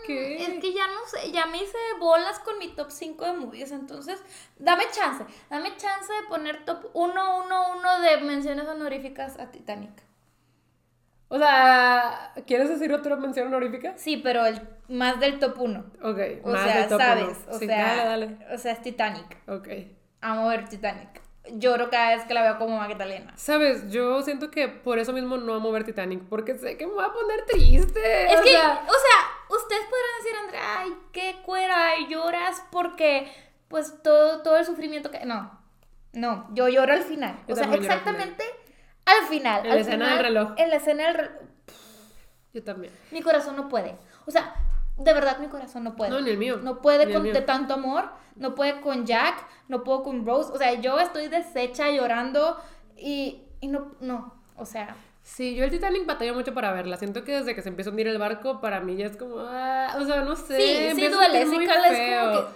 ¿Qué? Es que ya no sé, ya me hice bolas con mi top 5 de movies, entonces dame chance, dame chance de poner top 1, 1, 1 de menciones honoríficas a Titanic. O sea, ¿quieres decir otra mención honorífica? Sí, pero el, más del top 1. Ok, O más sea, del top sabes, uno. o Sí, sea, dale, dale. o sea, es Titanic. Ok. Amo ver Titanic. Lloro cada vez que la veo como Magdalena. Sabes, yo siento que por eso mismo no amo ver Titanic, porque sé que me voy a poner triste. Es o que, sea, o sea, ustedes podrán decir, Andrea, ay, qué cuera, lloras porque, pues, todo, todo el sufrimiento que... No, No, yo lloro al final. Yo o sea, al exactamente al final. En al la escena del reloj. En la escena del reloj. Yo también. Mi corazón no puede. O sea, de verdad mi corazón no puede. No, ni el mío. No puede Ni el con mío. de tanto amor, no puede con Jack, no puedo con Rose. O sea, yo estoy deshecha llorando y, y no, no, o sea, Sí, yo el Titanic batalló mucho para verla. Siento que desde que se empieza a hundir el barco, para mí ya es como, ah, o sea, no sé. sí, sí duele, sí cala, es como que...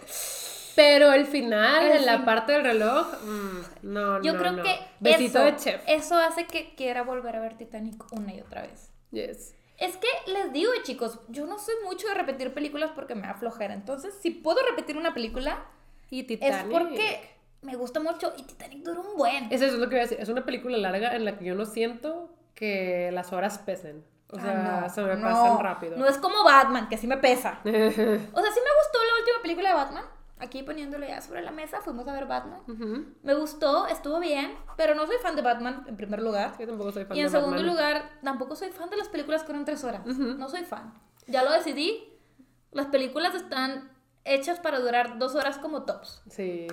Pero el final, El en la fin- parte del reloj, mm, no, Yo no, creo no. que Besito eso, de chef. eso hace que quiera volver a ver Titanic una y otra vez. Yes. Es que les digo, chicos, yo no soy mucho de repetir películas porque me da flojera. Entonces, si puedo repetir una película, Y Titanic. es porque me gusta mucho y Titanic dura un buen. Eso es lo que voy a decir. Es una película larga en la que yo no siento que las horas pesen. O sea, Ah, no, se me no. pasan rápido. No es como Batman, que sí me pesa. O sea, sí me gustó la última película de Batman. Aquí poniéndolo ya sobre la mesa, fuimos a ver Batman. Me gustó, estuvo bien, pero no soy fan de Batman en primer lugar. Yo tampoco soy fan Y en de segundo Batman. lugar, tampoco soy fan de las películas que duran tres horas. No soy fan. Ya lo decidí. Las películas están hechas para durar dos horas como tops. Sí,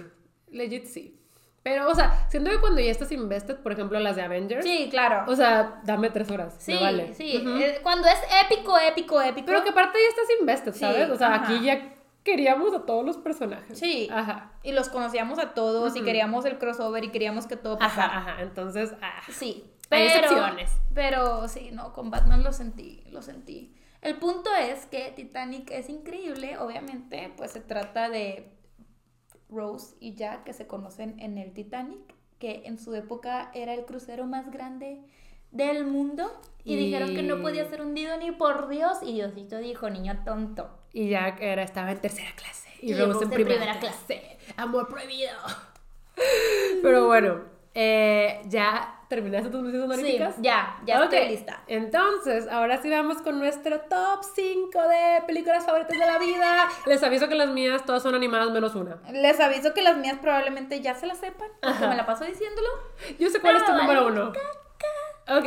legit sí. Pero, o sea, siento que cuando ya estás invested, por ejemplo, las de Avengers, Sí, claro. o sea, dame tres horas. sí, me vale. sí. Eh, Cuando es épico, épico, épico. Pero que aparte ya estás invested, Sí, ¿sabes? o sea, aquí ya queríamos a todos los personajes. Sí. Ajá. Y los conocíamos a todos y queríamos el crossover y queríamos que todo pasara. Ajá, ajá. Entonces, ah. Sí, Hay pero, excepciones. pero sí, no, con Batman lo sentí, lo sentí. El punto es que Titanic es increíble, obviamente, pues se trata de Rose y Jack que se conocen en el Titanic, que en su época era el crucero más grande del mundo y, Y- dijeron que no podía ser hundido ni por Dios y Diosito dijo, niño tonto. Y Jack era, estaba en tercera clase. Y, Y Rose en primera, primera clase. Amor prohibido. Pero bueno, eh, ya terminaste tus Sí, honoríficas. ya, ya Ok, estoy lista. Entonces, ahora sí vamos con nuestro top 5 de películas favoritas de la vida. Les aviso que las mías todas son animadas menos una. Les aviso que las mías probablemente ya se las sepan, porque Ajá. me la paso diciéndolo. Yo sé cuál es tu Ah, número vale, uno. Ok,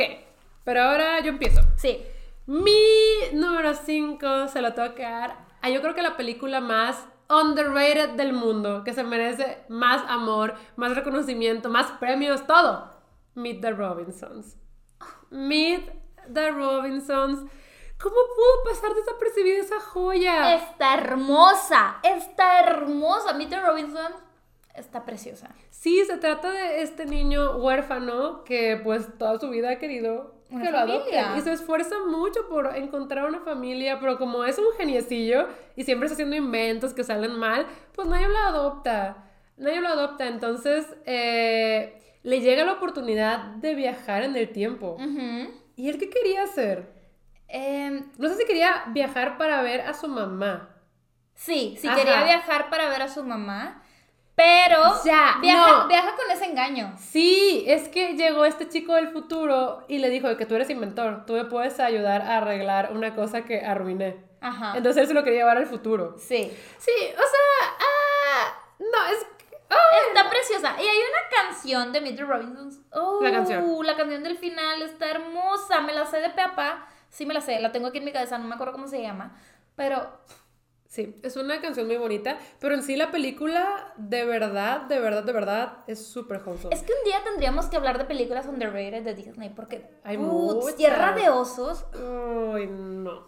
pero ahora yo empiezo. Sí. Mi número 5 se lo tengo que dar a yo creo que la película más underrated del mundo, que se merece más amor, más reconocimiento, más premios, todo. Meet the Robinsons. Meet the Robinsons. ¿Cómo pudo pasar desapercibida esa joya? Está hermosa, está hermosa. Meet Robinson está preciosa. Sí, se trata de este niño huérfano que pues toda su vida ha querido Una que lo familia. adopten y se esfuerza mucho por encontrar una familia, pero como es un geniecillo y siempre está haciendo inventos que salen mal, pues nadie lo adopta, nadie lo adopta, entonces eh, le llega la oportunidad de viajar en el tiempo. ¿Y él qué quería hacer? Em, No sé si quería viajar para ver a su mamá. sí, sí Ajá. quería viajar para ver a su mamá, pero Ya, viaja, no. viaja con ese engaño. Sí, es que llegó este chico del futuro y le dijo que tú eres inventor, tú me puedes ayudar a arreglar una cosa que arruiné. Ajá. Entonces él se lo quería llevar al futuro. sí. Sí, o sea, ah, no, es... ah, Está preciosa. Y hay una canción de Meet the Robinsons. Oh, La canción. La canción del final está hermosa. Me la sé de peapa. Sí, me la sé. La tengo aquí en mi cabeza. No me acuerdo cómo se llama. Pero Sí, es una canción muy bonita, pero en sí la película, de verdad, de verdad, de verdad, es súper wholesome. es que un día tendríamos que hablar de películas underrated de Disney. Porque Hay putz. Tierra de Osos. Ay, no.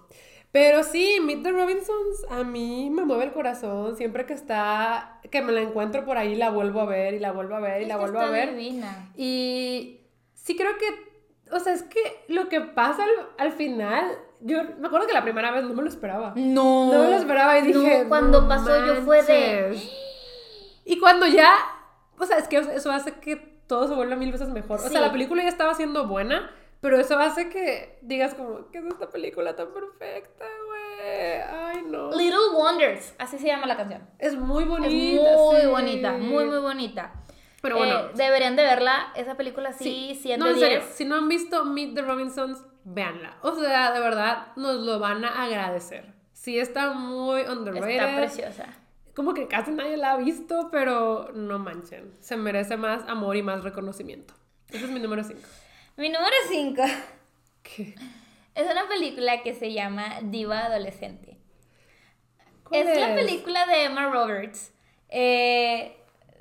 Pero sí, Meet the Robinsons a mí me mueve el corazón. Siempre que está, que me la encuentro por ahí, la vuelvo a ver y la vuelvo a ver y Es la vuelvo a ver. divina. Y sí creo que, o sea, es que lo que pasa al, al final, yo me acuerdo que la primera vez no me lo esperaba. No. No me lo esperaba y No, dije. cuando "No pasó yo fue de- manches". Y cuando ya. O sea, es que eso hace que todo se vuelva mil veces mejor. O Sí. sea, la película ya estaba siendo buena, pero eso hace que digas, como, ¿qué es esta película tan perfecta, güey? Ay, no. Little Wonders. Así se llama la canción. Es muy Es bonita. muy sí. bonita. Muy, muy bonita. Pero bueno. Eh, deberían de verla. Esa película sí, 100 No, de en serio, 10. si no han visto Meet the Robinsons, véanla. O sea, de verdad, nos lo van a agradecer. Sí, está muy underrated. Está preciosa. Como que casi nadie la ha visto, pero no manchen. Se merece más amor y más reconocimiento. Ese es mi número 5. Mi número 5 ¿Qué? es una película que se llama Diva Adolescente. ¿Cuál Es, la película de Emma Roberts. Eh,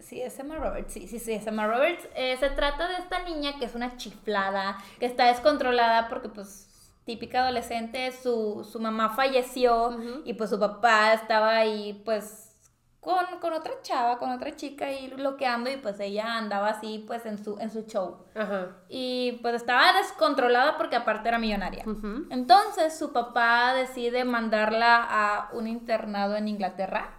sí, es Emma Roberts, sí, sí, sí, es Emma Roberts. Eh, se trata de esta niña que es una chiflada, que está descontrolada porque pues típica adolescente, su, su mamá falleció y pues su papá estaba ahí pues con, con, otra chava, con otra chica y bloqueando y pues ella andaba así pues en su, en su show. Ajá. Y pues estaba descontrolada porque aparte era millonaria. Entonces su papá decide mandarla a un internado en Inglaterra.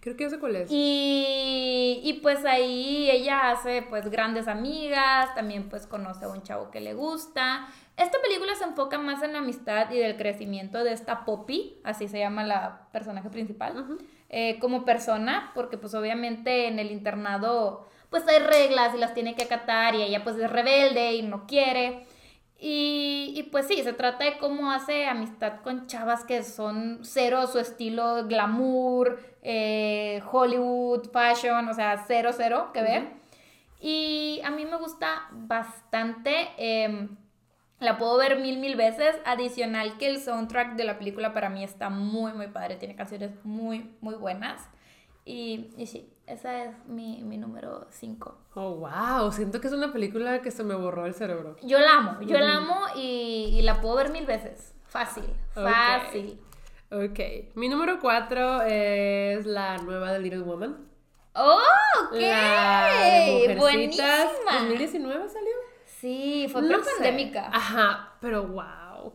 Creo que ya sé cuál es. Y, y pues ahí ella hace pues grandes amigas, también pues conoce a un chavo que le gusta. Esta película se enfoca más en la amistad y del crecimiento de esta Poppy, así se llama la personaje principal. Eh, como persona, porque pues obviamente en el internado pues hay reglas y las tiene que acatar y ella pues es rebelde y no quiere. Y, y, pues sí, se trata de cómo hace amistad con chavas que son cero su estilo glamour, eh, Hollywood, fashion, o sea, cero, cero que ver. Y a mí me gusta bastante. Em, la puedo ver mil, mil veces. Adicional que el soundtrack de la película para mí está muy, muy padre. Tiene canciones muy, muy buenas. Y, y sí, esa es mi, mi número 5. Oh, wow. Siento que es una película que se me borró el cerebro. Yo la amo. Yo la amo y, y, la puedo ver mil veces. Fácil. Fácil. Ok. Mi número 4 es la nueva de Little Woman. ¡Oh! ok La Buenísima. ¿2019 salió? Sí, fue no pandémica. Ajá, pero wow,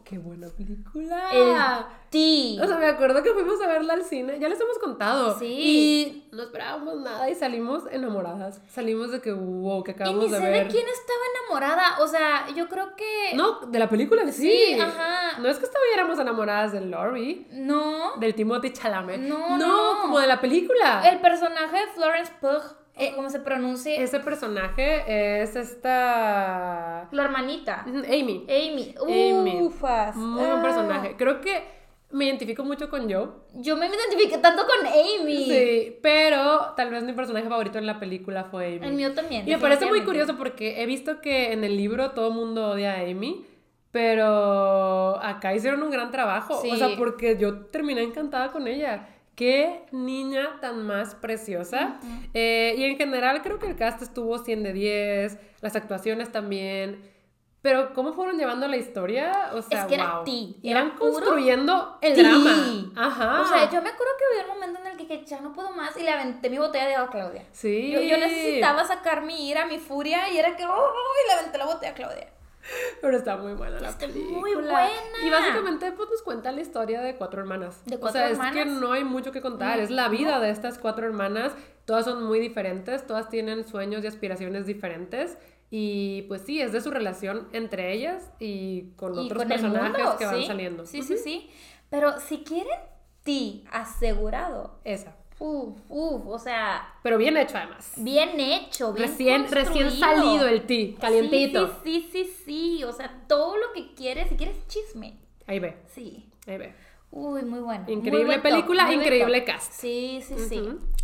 qué buena película. El Ti. O sea, me acuerdo que fuimos a verla al cine, ya les hemos contado. Sí. Y no esperábamos nada y salimos enamoradas. Salimos de que wow, que acabamos y ni de sé ver. de quién estaba enamorada, o sea, yo creo que No, de la película sí. Sí, ajá. No es que estuviéramos enamoradas de Laurie. No. Del Timothy Chalamet. No, no, como de la película. El personaje de Florence Pugh eh, ¿Cómo se pronuncia? Ese personaje es esta. La hermanita. Amy. Amy. Ufas. Muy buen personaje. Creo que me identifico mucho con Joe. Yo me identifiqué tanto con Amy. Sí, pero tal vez mi personaje favorito en la película fue Amy. El mío también. Y me parece muy curioso porque he visto que en el libro todo el mundo odia a Amy. Pero acá hicieron un gran trabajo. O sea, porque yo terminé encantada con ella. Qué niña tan más preciosa. Eh, y en general creo que el cast estuvo 100 de 10, las actuaciones también. Pero cómo fueron llevando la historia, o sea, es que era ti. Iban construyendo el drama. Ajá. O sea, yo me acuerdo que había un momento en el que dije, ya no puedo más y le aventé mi botella de agua a Claudia. Sí. Yo, yo necesitaba sacar mi ira, mi furia y era que, oh, y le aventé la botella a Claudia. Pero está muy buena la está película. Muy buena. Y básicamente pues nos cuenta la historia de cuatro hermanas. De cuatro o sea, es que no hay mucho que contar, es la vida de estas cuatro hermanas. Todas son muy diferentes, todas tienen sueños y aspiraciones diferentes. Y pues sí, es de su relación entre ellas y con otros personajes que van saliendo. Sí, sí, sí. Pero si quieren ti asegurado. Esa. Uf, uf, o sea. Pero bien hecho además. Bien hecho, bien Recién, recién salido el ti, calientito. Sí, sí, sí, sí, O sea, todo lo que quieres, si quieres chisme. Ahí ve. Sí. Ahí ve. Uy, muy bueno. Increíble película, increíble cast. Sí, sí, sí.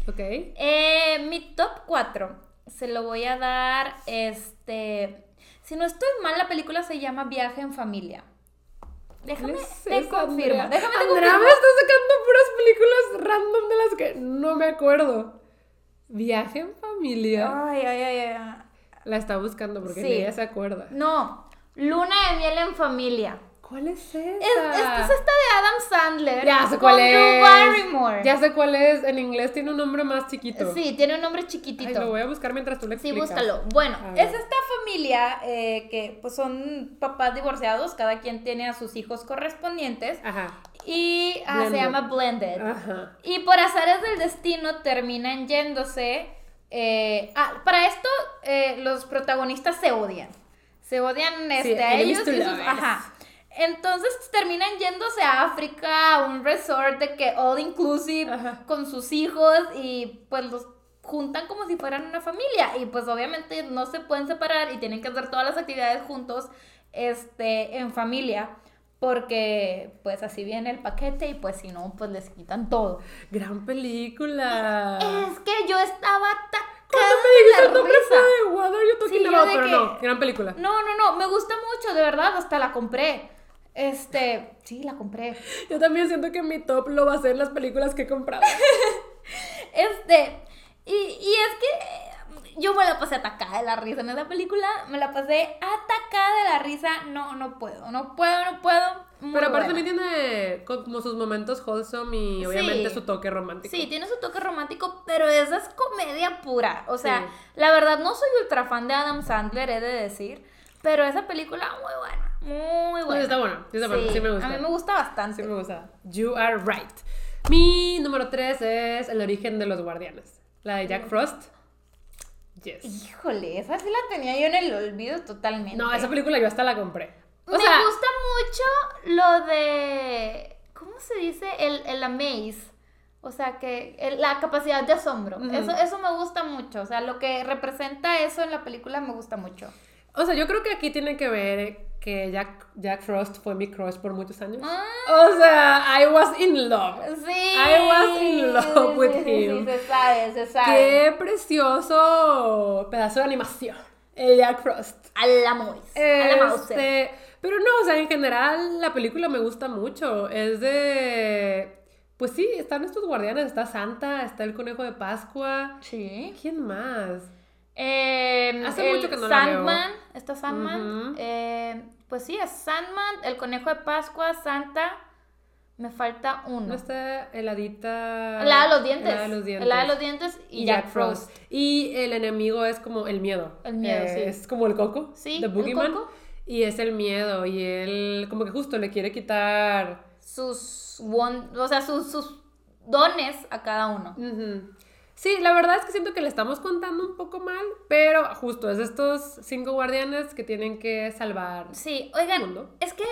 Ok. Eh, mi top 4 se lo voy a dar, este... Si no estoy mal, la película se llama Viaje en Familia. Déjame te confirmo. Déjame te Andrea me está sacando puras películas random de las que no me acuerdo. Viaje en familia. Ay, ay, ay, ay. La está buscando porque ni ella se acuerda. No, Luna de miel en familia. ¿Cuál es esa? Es, esta es esta de Adam Sandler. Ya sé cuál es. Barrymore. Ya sé cuál es. En inglés tiene un nombre más chiquito. Sí, tiene un nombre chiquitito. Ay, lo voy a buscar mientras tú le explicas. Sí, búscalo. Bueno, es esta familia eh, que pues son papás divorciados. Cada quien tiene a sus hijos correspondientes. Ajá. Y ah, se llama Blended. Ajá. Y por azares del destino terminan yéndose. Eh, ah, para esto eh, los protagonistas se odian. Se odian este, a ellos. Y ajá. Entonces terminan yéndose a África, a un resort de que all inclusive con sus hijos y pues los juntan como si fueran una familia y pues obviamente no se pueden separar y tienen que hacer todas las actividades juntos este en familia porque pues así viene el paquete y pues si no pues les quitan todo. Gran película. Es que yo estaba cuando me dijiste el nombre fue de Talking About, pero no, gran película. No, no, no, me gusta mucho, de verdad, hasta la compré. Este, sí, la compré. Yo también siento que mi top lo va a ser las películas que he comprado. este, y, y es que yo me la pasé atacada de la risa en esa película. Me la pasé atacada de la risa. No, no puedo, no puedo, no puedo. Muy Pero aparte buena. también tiene como sus momentos wholesome y obviamente Sí. su toque romántico. Sí, tiene su toque romántico, pero esa es comedia pura. O sea, Sí. la verdad no soy ultra fan de Adam Sandler, he de decir. Pero esa película muy buena, muy buena. Está buena, sí está buena, sí me gusta. A mí me gusta bastante. Sí me gusta. You are right. Mi número 3 es El origen de los guardianes. La de Jack Frost. Yes. Híjole, esa sí la tenía yo en el olvido totalmente. No, esa película yo hasta la compré. O me sea, gusta mucho lo de. ¿Cómo se dice? El, el amaze. O sea, que el- la capacidad de asombro. Eso, eso me gusta mucho. O sea, lo que representa eso en la película me gusta mucho. o sea, yo creo que aquí tiene que ver que Jack, Jack Frost fue mi crush por muchos años. Ah. O sea, I was in love. Sí. I was in love with sí, sí, him. Sí, se sabe, se sabe. Qué precioso pedazo de animación. El Jack Frost. A la mouse. A la mouse. Este, pero no, o sea, en general la película me gusta mucho. Es de. Pues sí, están estos guardianes. Está Santa, está el conejo de Pascua. Sí. ¿Quién más? Eh, Hace mucho que no. Sandman, está Sandman. Ujú. eh, pues sí, es Sandman, el conejo de Pascua, Santa. Me falta uno. No está heladita. La de los dientes. La de los dientes. La de los dientes y, Jack, Frost. Y el enemigo es como el miedo. El miedo, sí. Es como el coco. Sí, The Boogeyman. Y es el miedo. Y él, como que justo le quiere quitar. Sus, won- o sea, sus, sus dones a cada uno. Ujú. Sí, la verdad es que siento que le estamos contando un poco mal, pero justo es estos cinco guardianes que tienen que salvar. Sí, oigan, Mundo. es que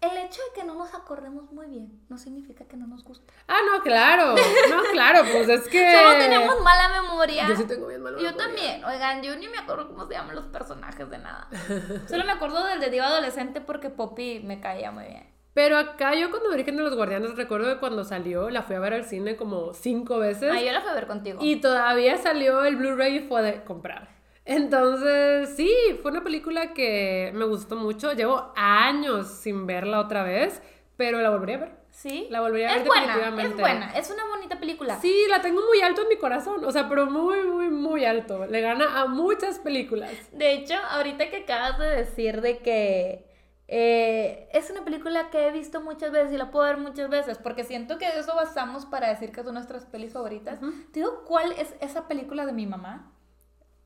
el hecho de que no nos acordemos muy bien no significa que no nos guste. Ah, no, claro. No, claro, pues es que. Solo tenemos mala memoria. Yo sí tengo bien mala Yo memoria. también, oigan, yo ni me acuerdo cómo se llaman los personajes de nada. Solo me acuerdo del de Diva Adolescente porque Poppy me caía muy bien. Pero acá yo cuando Origen de los Guardianes recuerdo que cuando salió la fui a ver al cine como cinco veces Ah, yo la fui a ver contigo. y todavía salió el Blu-ray y fue de comprar. Entonces, sí, fue una película que me gustó mucho. Llevo años sin verla otra vez, pero la volvería a ver. Sí. La volvería a es ver buena, es definitivamente. buena, es una bonita película. Sí, la tengo muy alto en mi corazón, o sea, pero muy, muy, muy alto. Le gana a muchas películas. De hecho, ahorita que acabas de decir de que eh, es una película que he visto muchas veces y la puedo ver muchas veces, porque siento que de eso basamos para decir que son nuestras pelis favoritas. Te digo, ¿cuál es esa película de mi mamá?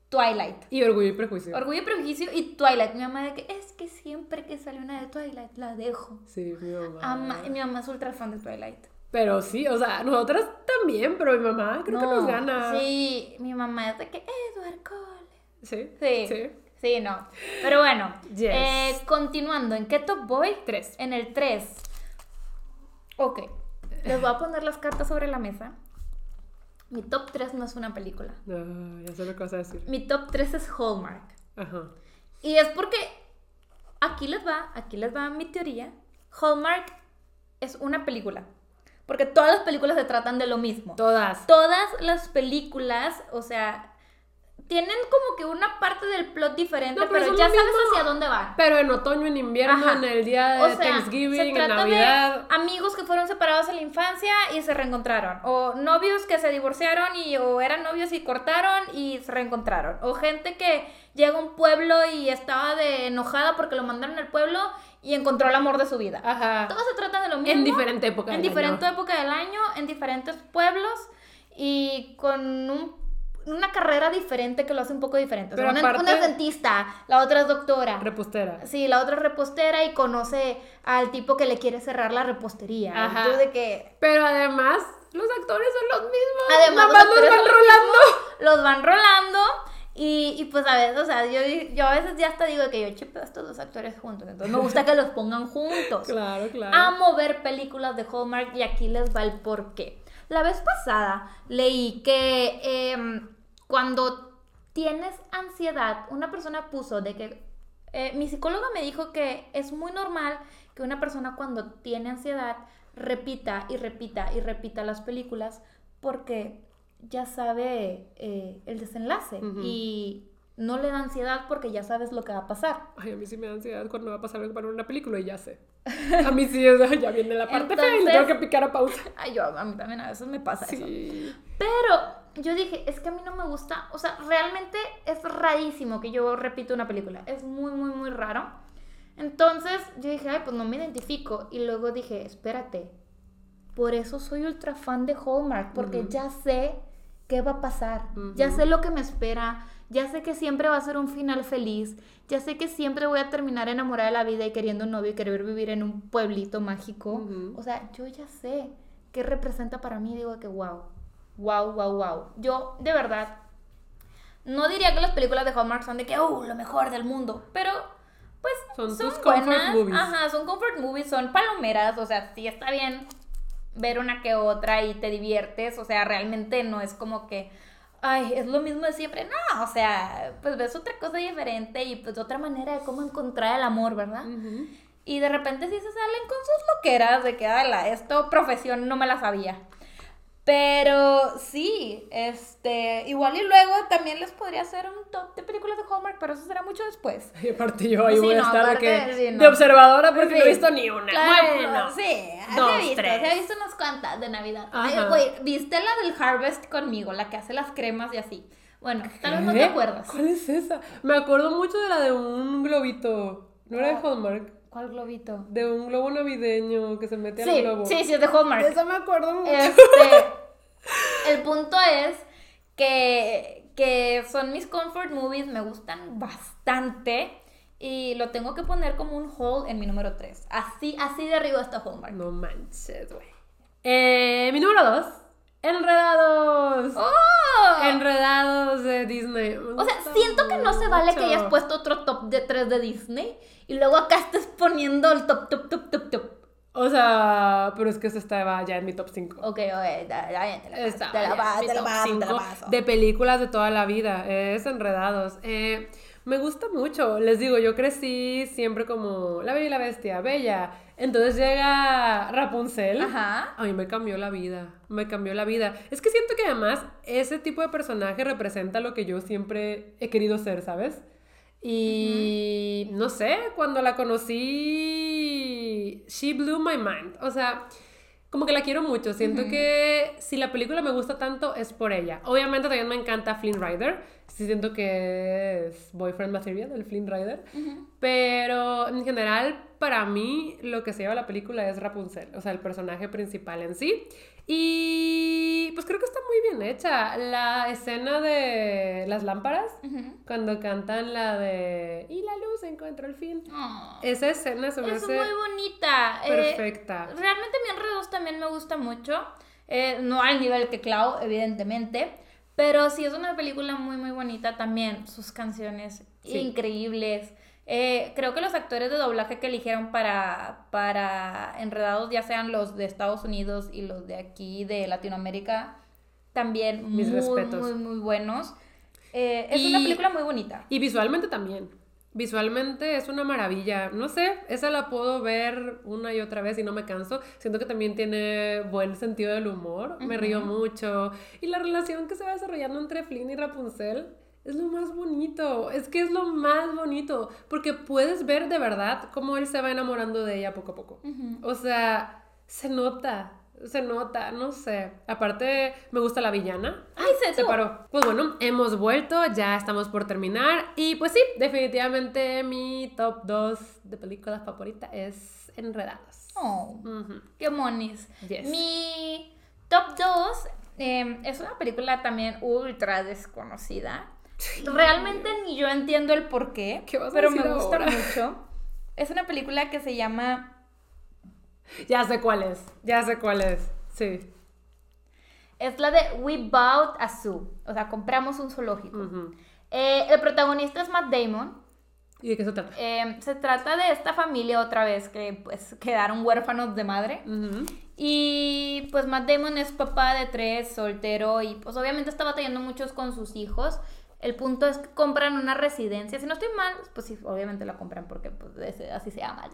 Twilight. Y Orgullo y Prejuicio. Orgullo y Prejuicio y Twilight. Mi mamá de que es que siempre que sale una de Twilight la dejo. Sí, mi mamá. Ama- mi mamá es ultra fan de Twilight. Pero sí, o sea, nosotras también, pero mi mamá creo que No, nos gana. Sí, mi mamá es de que Edward Cole. Sí. Sí. Sí. Sí, no. Pero bueno, Yes. eh, continuando, ¿en qué top voy? Tres. En el 3. Ok. Les voy a poner las cartas sobre la mesa. Mi top 3 no es una película. Ah, ya sé lo que vas a decir. Mi top 3 es Hallmark. Ajá. Y es porque aquí les va, aquí les va mi teoría. Hallmark es una película. Porque todas las películas se tratan de lo mismo. Todas. Todas las películas, o sea, tienen como que una parte del plot diferente, No, pero ya sabes hacia dónde van. Pero en otoño, en invierno, Ajá. en el día de O sea, se Thanksgiving, en trata Navidad. de amigos que fueron separados en la infancia y se reencontraron. O novios que se divorciaron y o eran novios y cortaron y se reencontraron. O gente que llega a un pueblo y estaba de enojada porque lo mandaron al pueblo y encontró el amor de su vida. Ajá. Todo se trata de lo mismo. En diferente época En del diferente año. época del año, en diferentes pueblos y con un- una carrera diferente que lo hace un poco diferente. O sea, una, aparte- una es dentista, la otra es doctora. Repostera. Sí, la otra es repostera y conoce al tipo que le quiere cerrar la repostería. Ajá. Entonces de que Pero además, los actores son los mismos. además los van rolando. mismos, los van rolando y, y pues a veces, o sea, yo, yo a veces ya hasta digo que yo chipeo a estos dos actores juntos. Entonces me gusta que los pongan juntos. Claro, claro. Amo ver películas de Hallmark y aquí les va el porqué. La vez pasada leí que em, cuando tienes ansiedad, una persona puso de que eh, mi psicóloga me dijo que es muy normal que una persona cuando tiene ansiedad repita y repita y repita las películas porque ya sabe eh, el desenlace y no le da ansiedad porque ya sabes lo que va a pasar. Ay, a mí sí me da ansiedad cuando va a pasar algo para una película y ya sé. A mí sí, ya viene la parte fea y le Entonces- tengo que picar a pausa. Ay, yo, a mí también a veces me pasa eso. Sí. Pero yo dije, es que a mí no me gusta, o sea, realmente es rarísimo que yo repita una película, es muy, muy, muy raro. Entonces yo dije, ay, pues no me identifico. Y luego dije, espérate, por eso soy ultra fan de Hallmark, porque ya sé qué va a pasar, ya sé lo que me espera, ya sé que siempre va a ser un final feliz, ya sé que siempre voy a terminar enamorada de la vida y queriendo un novio y querer vivir en un pueblito mágico. O sea, yo ya sé qué representa para mí, digo que wow, wow, wow, wow. Yo, de verdad, no diría que las películas de Hallmark son de que, oh, lo mejor del mundo, pero pues Son son, tus comfort buenas. movies. Ajá, son comfort movies, son palomeras, o sea, sí está bien ver una que otra y te diviertes, o sea, realmente no es como que, ay, es lo mismo de siempre, no, o sea, pues ves otra cosa diferente y pues otra manera de cómo encontrar el amor, ¿verdad? Y de repente sí se salen con sus loqueras de que, ala, esto profesión no me la sabía. Pero sí, este, igual y luego también les podría hacer un top de películas de Hallmark, pero eso será mucho después. Y aparte yo ahí Sí, voy a estar de, aparte, que, sí, no. de observadora porque no he visto ni una. Claro, bueno, sí, dos, visto, tres. ha visto unas cuantas de Navidad. Ay, güey, ¿viste la del Harvest conmigo? La que hace las cremas y así. Bueno, tal vez no te acuerdas. ¿Cuál es esa? Me acuerdo mucho de la de un globito. ¿No era de Ah. Hallmark? ¿Cuál globito? De un globo navideño que se mete al Sí, globo. sí, sí, es de Hallmark. Esa me acuerdo mucho. Este, el punto es que, que son mis comfort movies, me gustan bastante y lo tengo que poner como un haul en mi número 3. Así, así de arriba está Hallmark. No manches, güey. Eh, mi número dos. Enredados. ¡Oh! Enredados de Disney. O sea, siento que no se vale que hayas puesto otro top de 3 de Disney y luego acá estés poniendo el top, top, top, top, top. O sea, pero es que esta estaba ya en mi top 5. Ok, ok, te la paso, te la paso, te la paso, te la paso. De películas de toda la vida. Es Enredados. Eh, me gusta mucho. Les digo, yo crecí siempre como La Bella y la Bestia, Bella. Entonces llega Rapunzel. Ajá. A mí me cambió la vida, me cambió la vida. Es que siento que además ese tipo de personaje representa lo que yo siempre he querido ser, ¿sabes? Y no sé, cuando la conocí, she blew my mind. O sea, como que la quiero mucho. Siento que si la película me gusta tanto es por ella. Obviamente también me encanta Flynn Rider. Sí siento que es boyfriend material del Flynn Rider. Pero en general, para mí, lo que se lleva la película es Rapunzel. O sea, el personaje principal en sí. Y pues creo que está muy bien hecha. La escena de las lámparas, cuando cantan la de Y la luz encontró el fin. Oh, Esa escena se me es hace muy bonita. eh, perfecta. realmente mi Enredados también me gusta mucho. Eh, no al nivel que Clau, evidentemente. Pero sí es una película muy, muy bonita también. Sus canciones Sí. increíbles. Eh, creo que los actores de doblaje que eligieron para, para Enredados, ya sean los de Estados Unidos y los de aquí de Latinoamérica, también Mis muy, respetos. muy, muy buenos. Eh, es una Y- película muy bonita. Y visualmente también. Visualmente es una maravilla. No sé, esa la puedo ver una y otra vez y no me canso. Siento que también tiene buen sentido del humor. Me río mucho. Y la relación que se va desarrollando entre Flynn y Rapunzel es lo más bonito. Es que es lo más bonito. Porque puedes ver de verdad cómo él se va enamorando de ella poco a poco. O sea, se nota. Se nota, no sé. Aparte, me gusta la villana. ¡Ay, se, Se paró. Pues bueno, hemos vuelto, ya estamos por terminar. Y pues sí, definitivamente mi top 2 de películas favorita es Enredados. Oh. Qué monis. Yes. Mi top 2 es una película también ultra desconocida. Realmente ni yo entiendo el por qué, ¿Qué vas a pero me gusta ahora? mucho. Es una película que se llama Ya sé cuál es, ya sé cuál es. Sí. es la de We Bought a Zoo, o sea, compramos un zoológico. Ujú. Eh, el protagonista es Matt Damon. ¿Y de qué se trata? Eh, se trata de esta familia otra vez que pues quedaron huérfanos de madre. Ujú. Y pues Matt Damon es papá de tres, soltero y pues obviamente está batallando muchos con sus hijos. El punto es que compran una residencia. Si no estoy mal, pues sí, obviamente la compran porque pues, así se llama.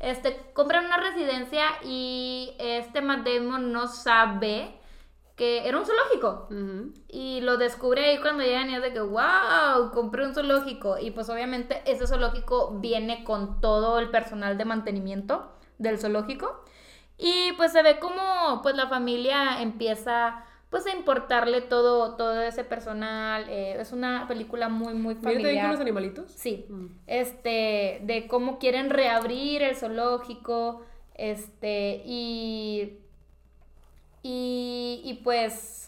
Este, compran una residencia y este Matt Damon no sabe que era un zoológico. Y lo descubre ahí cuando llegan y es de que, wow, compré un zoológico. Y pues obviamente ese zoológico viene con todo el personal de mantenimiento del zoológico. Y pues se ve como pues la familia empieza pues a importarle todo, todo ese personal. eh, es una película muy, muy ¿Viene también con familiar. los animalitos? Sí, Mm. este, de cómo quieren reabrir el zoológico, este, y, y, y pues,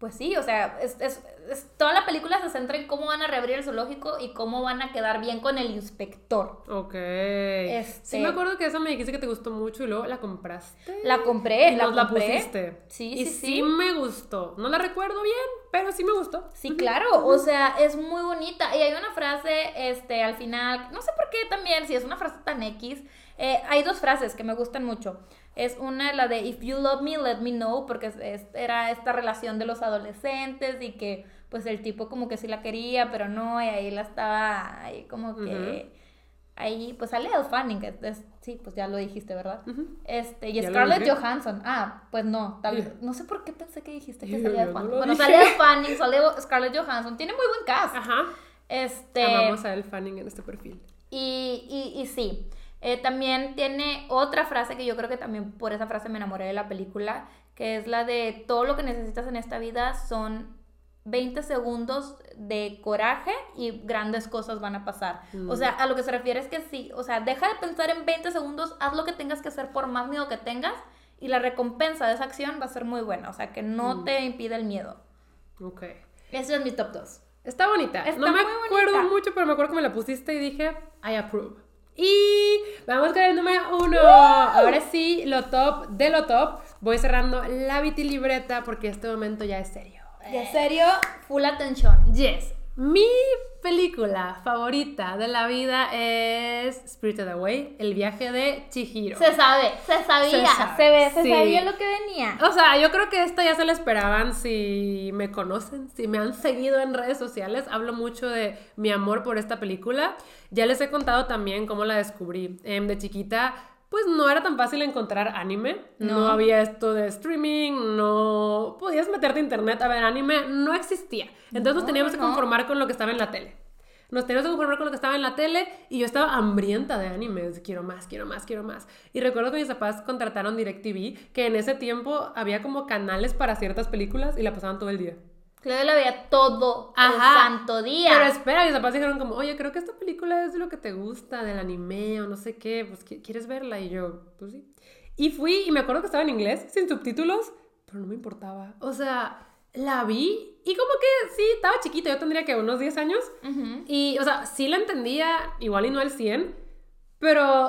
pues sí, o sea, es, es- es- toda la película se centra en cómo van a reabrir el zoológico y cómo van a quedar bien con el inspector. Ok. Este- Sí me acuerdo que esa me dijiste que te gustó mucho y luego la compraste. La compré, Y la nos la compré. pusiste. Sí, y sí, sí, sí. me gustó. No la recuerdo bien, pero sí me gustó. Sí, claro, o sea, es muy bonita. Y hay una frase, este, al final, no sé por qué también, si es una frase tan X, eh, hay dos frases que me gustan mucho. Es una, la de If you love me, let me know, porque es- es- era esta relación de los adolescentes y que, pues, el tipo como que sí la quería, pero no, y ahí la estaba, ahí como que, ahí, pues, sale Elle Fanning, que es- sí, pues ya lo dijiste, ¿verdad? Este, y Scarlett. Johansson, ah, pues no, tal vez, no sé por qué pensé que dijiste que salía no Fanning. Bueno, sale Elle Fanning, sale Scarlett Johansson, tiene muy buen cast. Ajá. Este, Amamos a El Fanning en este perfil. y, y, y sí, eh, también tiene otra frase que yo creo que también por esa frase me enamoré de la película, que es la de todo lo que necesitas en esta vida son 20 segundos de coraje y grandes cosas van a pasar. O sea, a lo que se refiere es que sí, o sea, deja de pensar en 20 segundos, haz lo que tengas que hacer por más miedo que tengas y la recompensa de esa acción va a ser muy buena, o sea, que no te impide el miedo. Ok. Ese es mi top 2. Está bonita. Está no me acuerdo bonita. mucho, pero me acuerdo que me la pusiste y dije, I approve. Y vamos con el número uno. Ahora sí, lo top de lo top. Voy cerrando la libreta porque este momento ya es serio. Y en serio, full atención. Yes. Mi película favorita de la vida es Spirited Away, el viaje de Chihiro. Se sabe, se sabía, Se ve, se sí. sabía lo que venía. O sea, yo creo que esta ya se la esperaban si me conocen, si me han seguido en redes sociales. Hablo mucho de mi amor por esta película. Ya les he contado también cómo la descubrí. Em, de chiquita, pues no era tan fácil encontrar anime. No. No. había esto de streaming, no podías meterte a internet a ver anime, no existía. Entonces nos No, teníamos que conformar con lo que estaba en la tele. Nos teníamos que conformar con lo que estaba en la tele y yo estaba hambrienta de animes. Quiero más, quiero más, quiero más. Y recuerdo que mis papás contrataron DirecTV, que en ese tiempo había como canales para ciertas películas y la pasaban todo el día. Claudia la veía todo el Ajá. santo día. Pero espera, mis papás dijeron como, oye, creo que esta película es de lo que te gusta, del anime o no sé qué, pues ¿qui- ¿quieres verla? Y yo, pues sí. Y fui y me acuerdo que estaba en inglés, sin subtítulos, pero no me importaba. O sea, la vi y como que sí, estaba chiquita, yo tendría que unos 10 años. Ujú. Y, o sea, sí la entendía, igual y no al 100, pero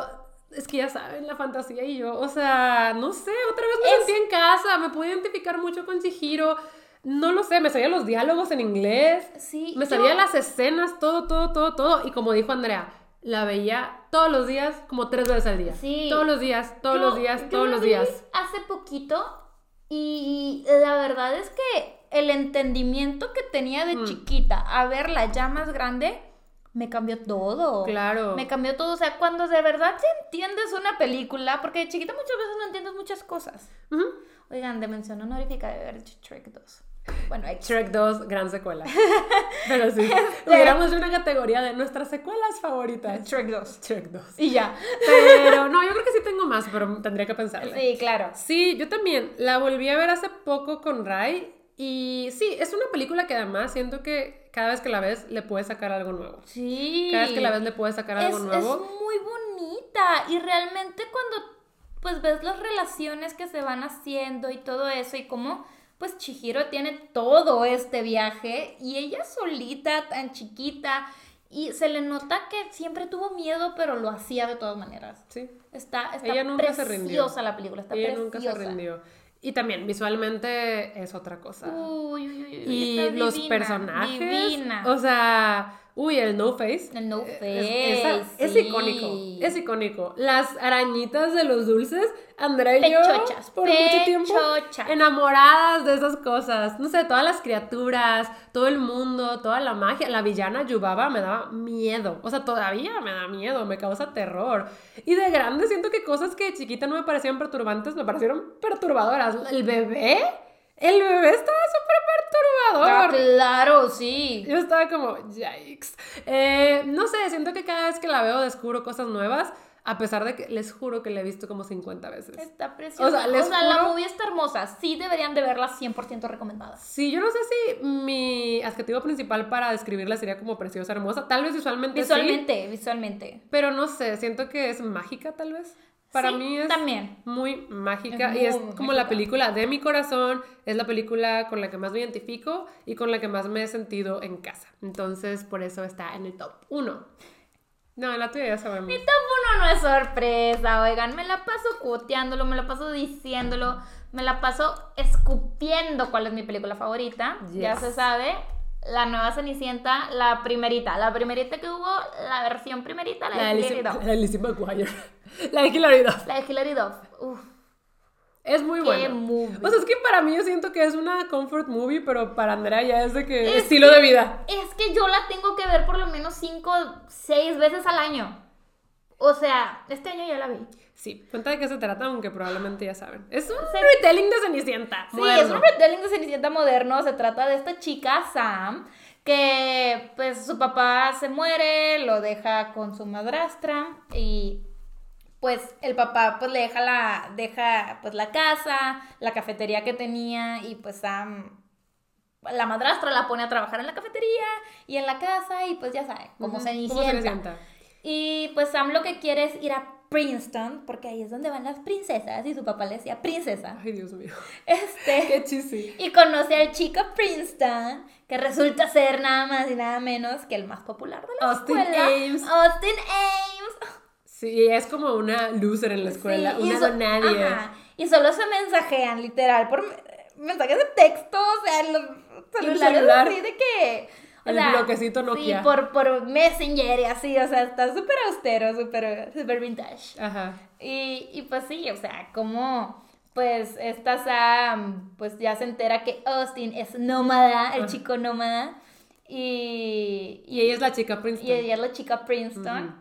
es que ya saben, la fantasía y yo, o sea, no sé, otra vez me Es- sentí en casa, me pude identificar mucho con Chihiro, no lo sé, me sabía los diálogos en inglés, Sí, me yo- sabía las escenas, todo, todo, todo, todo, y como dijo Andrea, la veía todos los días, como tres veces al día. Sí. Todos los días, todos Yo- los días, yo todos los días. Hace poquito y la verdad es que el entendimiento que tenía de Mm. chiquita a verla ya más grande me cambió todo. Claro. Me cambió todo. O sea, cuando de verdad te entiendes una película, porque de chiquita muchas veces no entiendes muchas cosas. Oigan, de mención honorífica de ver Shrek 2. Bueno, X. Shrek 2, gran secuela. Pero sí, Este hubiéramos hecho una categoría de nuestras secuelas favoritas. Shrek 2. Shrek 2. Y ya. Pero no, yo creo que sí tengo más, pero tendría que pensarle. Sí, claro. Sí, yo también. La volví a ver hace poco con Rai. Y sí, es una película que además siento que cada vez que la ves le puedes sacar algo nuevo. Sí. Cada vez que la ves le puedes sacar algo es, nuevo. es muy bonita y realmente cuando pues ves las relaciones que se van haciendo y todo eso y cómo pues Chihiro tiene todo este viaje y ella solita tan chiquita y se le nota que siempre tuvo miedo pero lo hacía de todas maneras. Sí. Está, está Ella nunca se rindió. preciosa la película, está Ella preciosa. nunca se rindió. Y también visualmente es otra cosa. Uy, uy, uy, uy, y está los divina, personajes. Divina. O sea, uy, el No Face. El no Es, face. es icónico, es icónico. Las arañitas de los dulces, Andrea y yo Pechochas, por mucho tiempo enamoradas de esas cosas. No sé, todas las criaturas, todo el mundo, toda la magia. La villana Yubaba me daba miedo. O sea, todavía me da miedo, me causa terror. Y de grande siento que cosas que de chiquita no me parecían perturbantes, me parecieron perturbadoras. El bebé, el bebé estaba súper Ah, claro, sí. Yo estaba como, yikes. Eh, no sé, siento que cada vez que la veo descubro cosas nuevas. a pesar de que les juro que la he visto como 50 veces. Está preciosa. O sea, les la juro- movie está hermosa. Sí deberían de verla 100% recomendada. Sí, yo no sé si mi adjetivo principal para describirla sería como preciosa, hermosa. Tal vez visualmente sí, Visualmente, visualmente. pero no sé, siento que es mágica tal vez. Para Sí, mí es también. muy mágica Es y es muy como la mágica. película de mi corazón, es la película con la que más me identifico y con la que más me he sentido en casa. Entonces, por eso está en el top 1. No, en la tuya ya sabemos. Mi top 1 no es sorpresa, oigan. Me la paso cuoteándolo, me la paso diciéndolo, me la paso escupiendo cuál es mi película favorita. Ya Yes. se sabe. La nueva Cenicienta, la primerita. La primerita que hubo, la versión primerita, la, La de la de Lizzie McGuire. La de Hilary Duff. La de Hilary Duff. Uf. Es muy Qué buena. movie. O sea, es que para mí yo siento que es una comfort movie, pero para Andrea ya es de que Es estilo que- de vida. Es que yo la tengo que ver por lo menos 5, 6 veces al año. O sea, este año ya la vi. Sí, cuenta de qué se trata, aunque probablemente ya saben. Es un Se- retelling de Cenicienta. Sí, moderno. es un retelling de Cenicienta moderno. Se trata de esta chica, Sam, que pues su papá se muere, lo deja con su madrastra y pues el papá pues le deja la, deja pues la casa, la cafetería que tenía y pues Sam, la madrastra la pone a trabajar en la cafetería y en la casa y pues ya sabe, como Ujú, Cenicienta. Como Cenicienta. Y pues Sam lo que quiere es ir a Princeton, porque ahí es donde van las princesas y su papá le decía princesa. Ay, Dios mío. Este, Qué chisi. y conoce al chico Princeton, que resulta ser nada más y nada menos que el más popular de la Austin escuela. Ames. Austin Ames. Sí, es como una loser en la escuela, Sí, una so- nadie. ajá, y solo se mensajean, literal, por me- mensajes de texto, o sea, los celulares celular. así de que... o El sea, bloquecito Nokia. Sí, por, por Messenger y así, o sea, está súper austero, súper súper vintage. Ajá. Y, y pues sí, o sea, como pues esta Sam pues ya se entera que Austin es nómada, el Ajá. chico nómada, y, Y ella es la chica Princeton. y ella es la chica Princeton.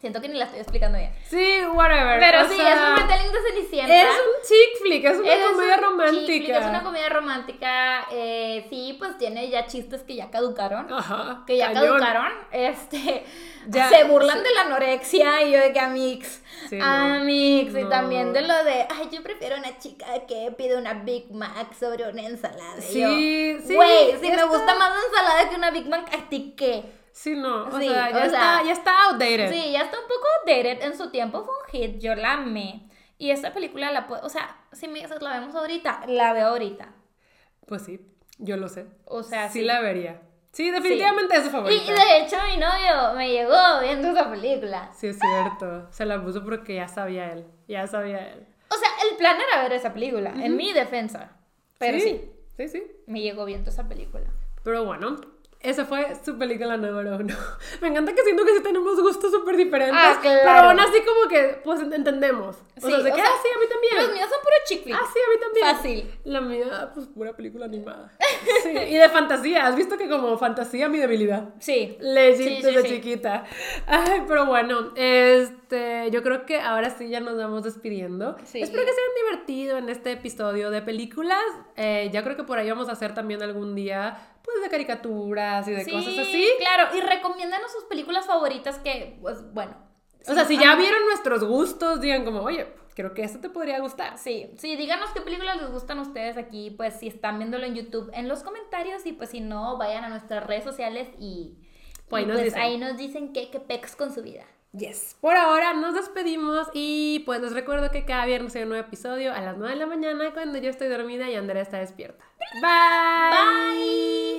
Siento que ni la estoy explicando bien. Sí, whatever. Pero o sí, sea, es un retelling de Cenicienta. Es un chick flick, es una Es comedia un romántica. chick flick, Es una comedia romántica. eh, sí, pues tiene ya chistes que ya caducaron. Ajá. que ya cañón. caducaron, este, Ya, se burlan sí. de la anorexia y yo de que amix, Sí, no. amix, y No. también de lo de, ay, yo prefiero una chica que pide una Big Mac sobre una ensalada. Y Sí, yo, sí, Güey, si me gusta más la ensalada que una Big Mac, ¿a ti qué? Sí, no. O Sí, sea, ya, o está, sea, ya está outdated. Sí, ya está un poco dated en su tiempo, fue un hit, yo la amé. Y esta película la puedo, o sea, si me la vemos ahorita, la veo ahorita. Pues sí, yo lo sé. O sea, sí, sí. la vería. Sí, definitivamente es su Y, favorita. y de hecho mi novio me llegó viendo esa película. Sí, es cierto. Se la puso porque ya sabía él. Ya sabía él. O sea, el plan era ver esa película, en mi defensa. Pero sí. Sí, sí. me llegó viendo esa película. Pero bueno, esa fue su película número uno. Me encanta que siento que sí tenemos gustos súper diferentes. Ah, claro. Pero aún así como que, pues, entendemos. O sea, de que, ah, sí, a mí también. Los míos son puro chick flick. Ah, sí, a mí también. Fácil. La mía, pues, pura película animada. Sí, y de fantasía. ¿Has visto que como fantasía mi debilidad? Sí. Legit Sí, sí, desde sí. chiquita. Ay, pero bueno, este, yo creo que ahora sí ya nos vamos despidiendo. Sí. Espero que se hayan divertido en este episodio de películas. Eh, ya creo que por ahí vamos a hacer también algún día, pues, de caricaturas y de Sí, cosas así. claro. Y recomiéndanos sus películas favoritas que, pues, bueno. O sea, si ya vieron nuestros gustos, digan como, oye, creo que esto te podría gustar. Sí, sí, díganos qué películas les gustan a ustedes aquí, pues si están viéndolo en YouTube, en los comentarios y pues si no, vayan a nuestras redes sociales y, Pues ahí y, nos pues, dicen. ahí nos dicen qué, qué pex con su vida. Yes. Por ahora nos despedimos y pues les recuerdo que cada viernes hay un nuevo episodio a las 9 de la mañana cuando yo estoy dormida y Andrea está despierta. Bye. Bye.